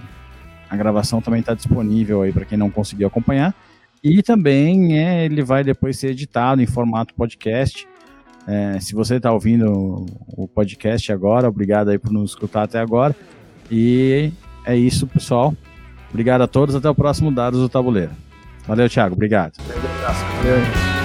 a gravação também está disponível aí para quem não conseguiu acompanhar. E também é, ele vai depois ser editado em formato podcast. É, se você está ouvindo o podcast agora, obrigado aí por nos escutar até agora. E é isso, pessoal. Obrigado a todos. Até o próximo Dados do Tabuleiro. Valeu, Thiago. Obrigado. Valeu.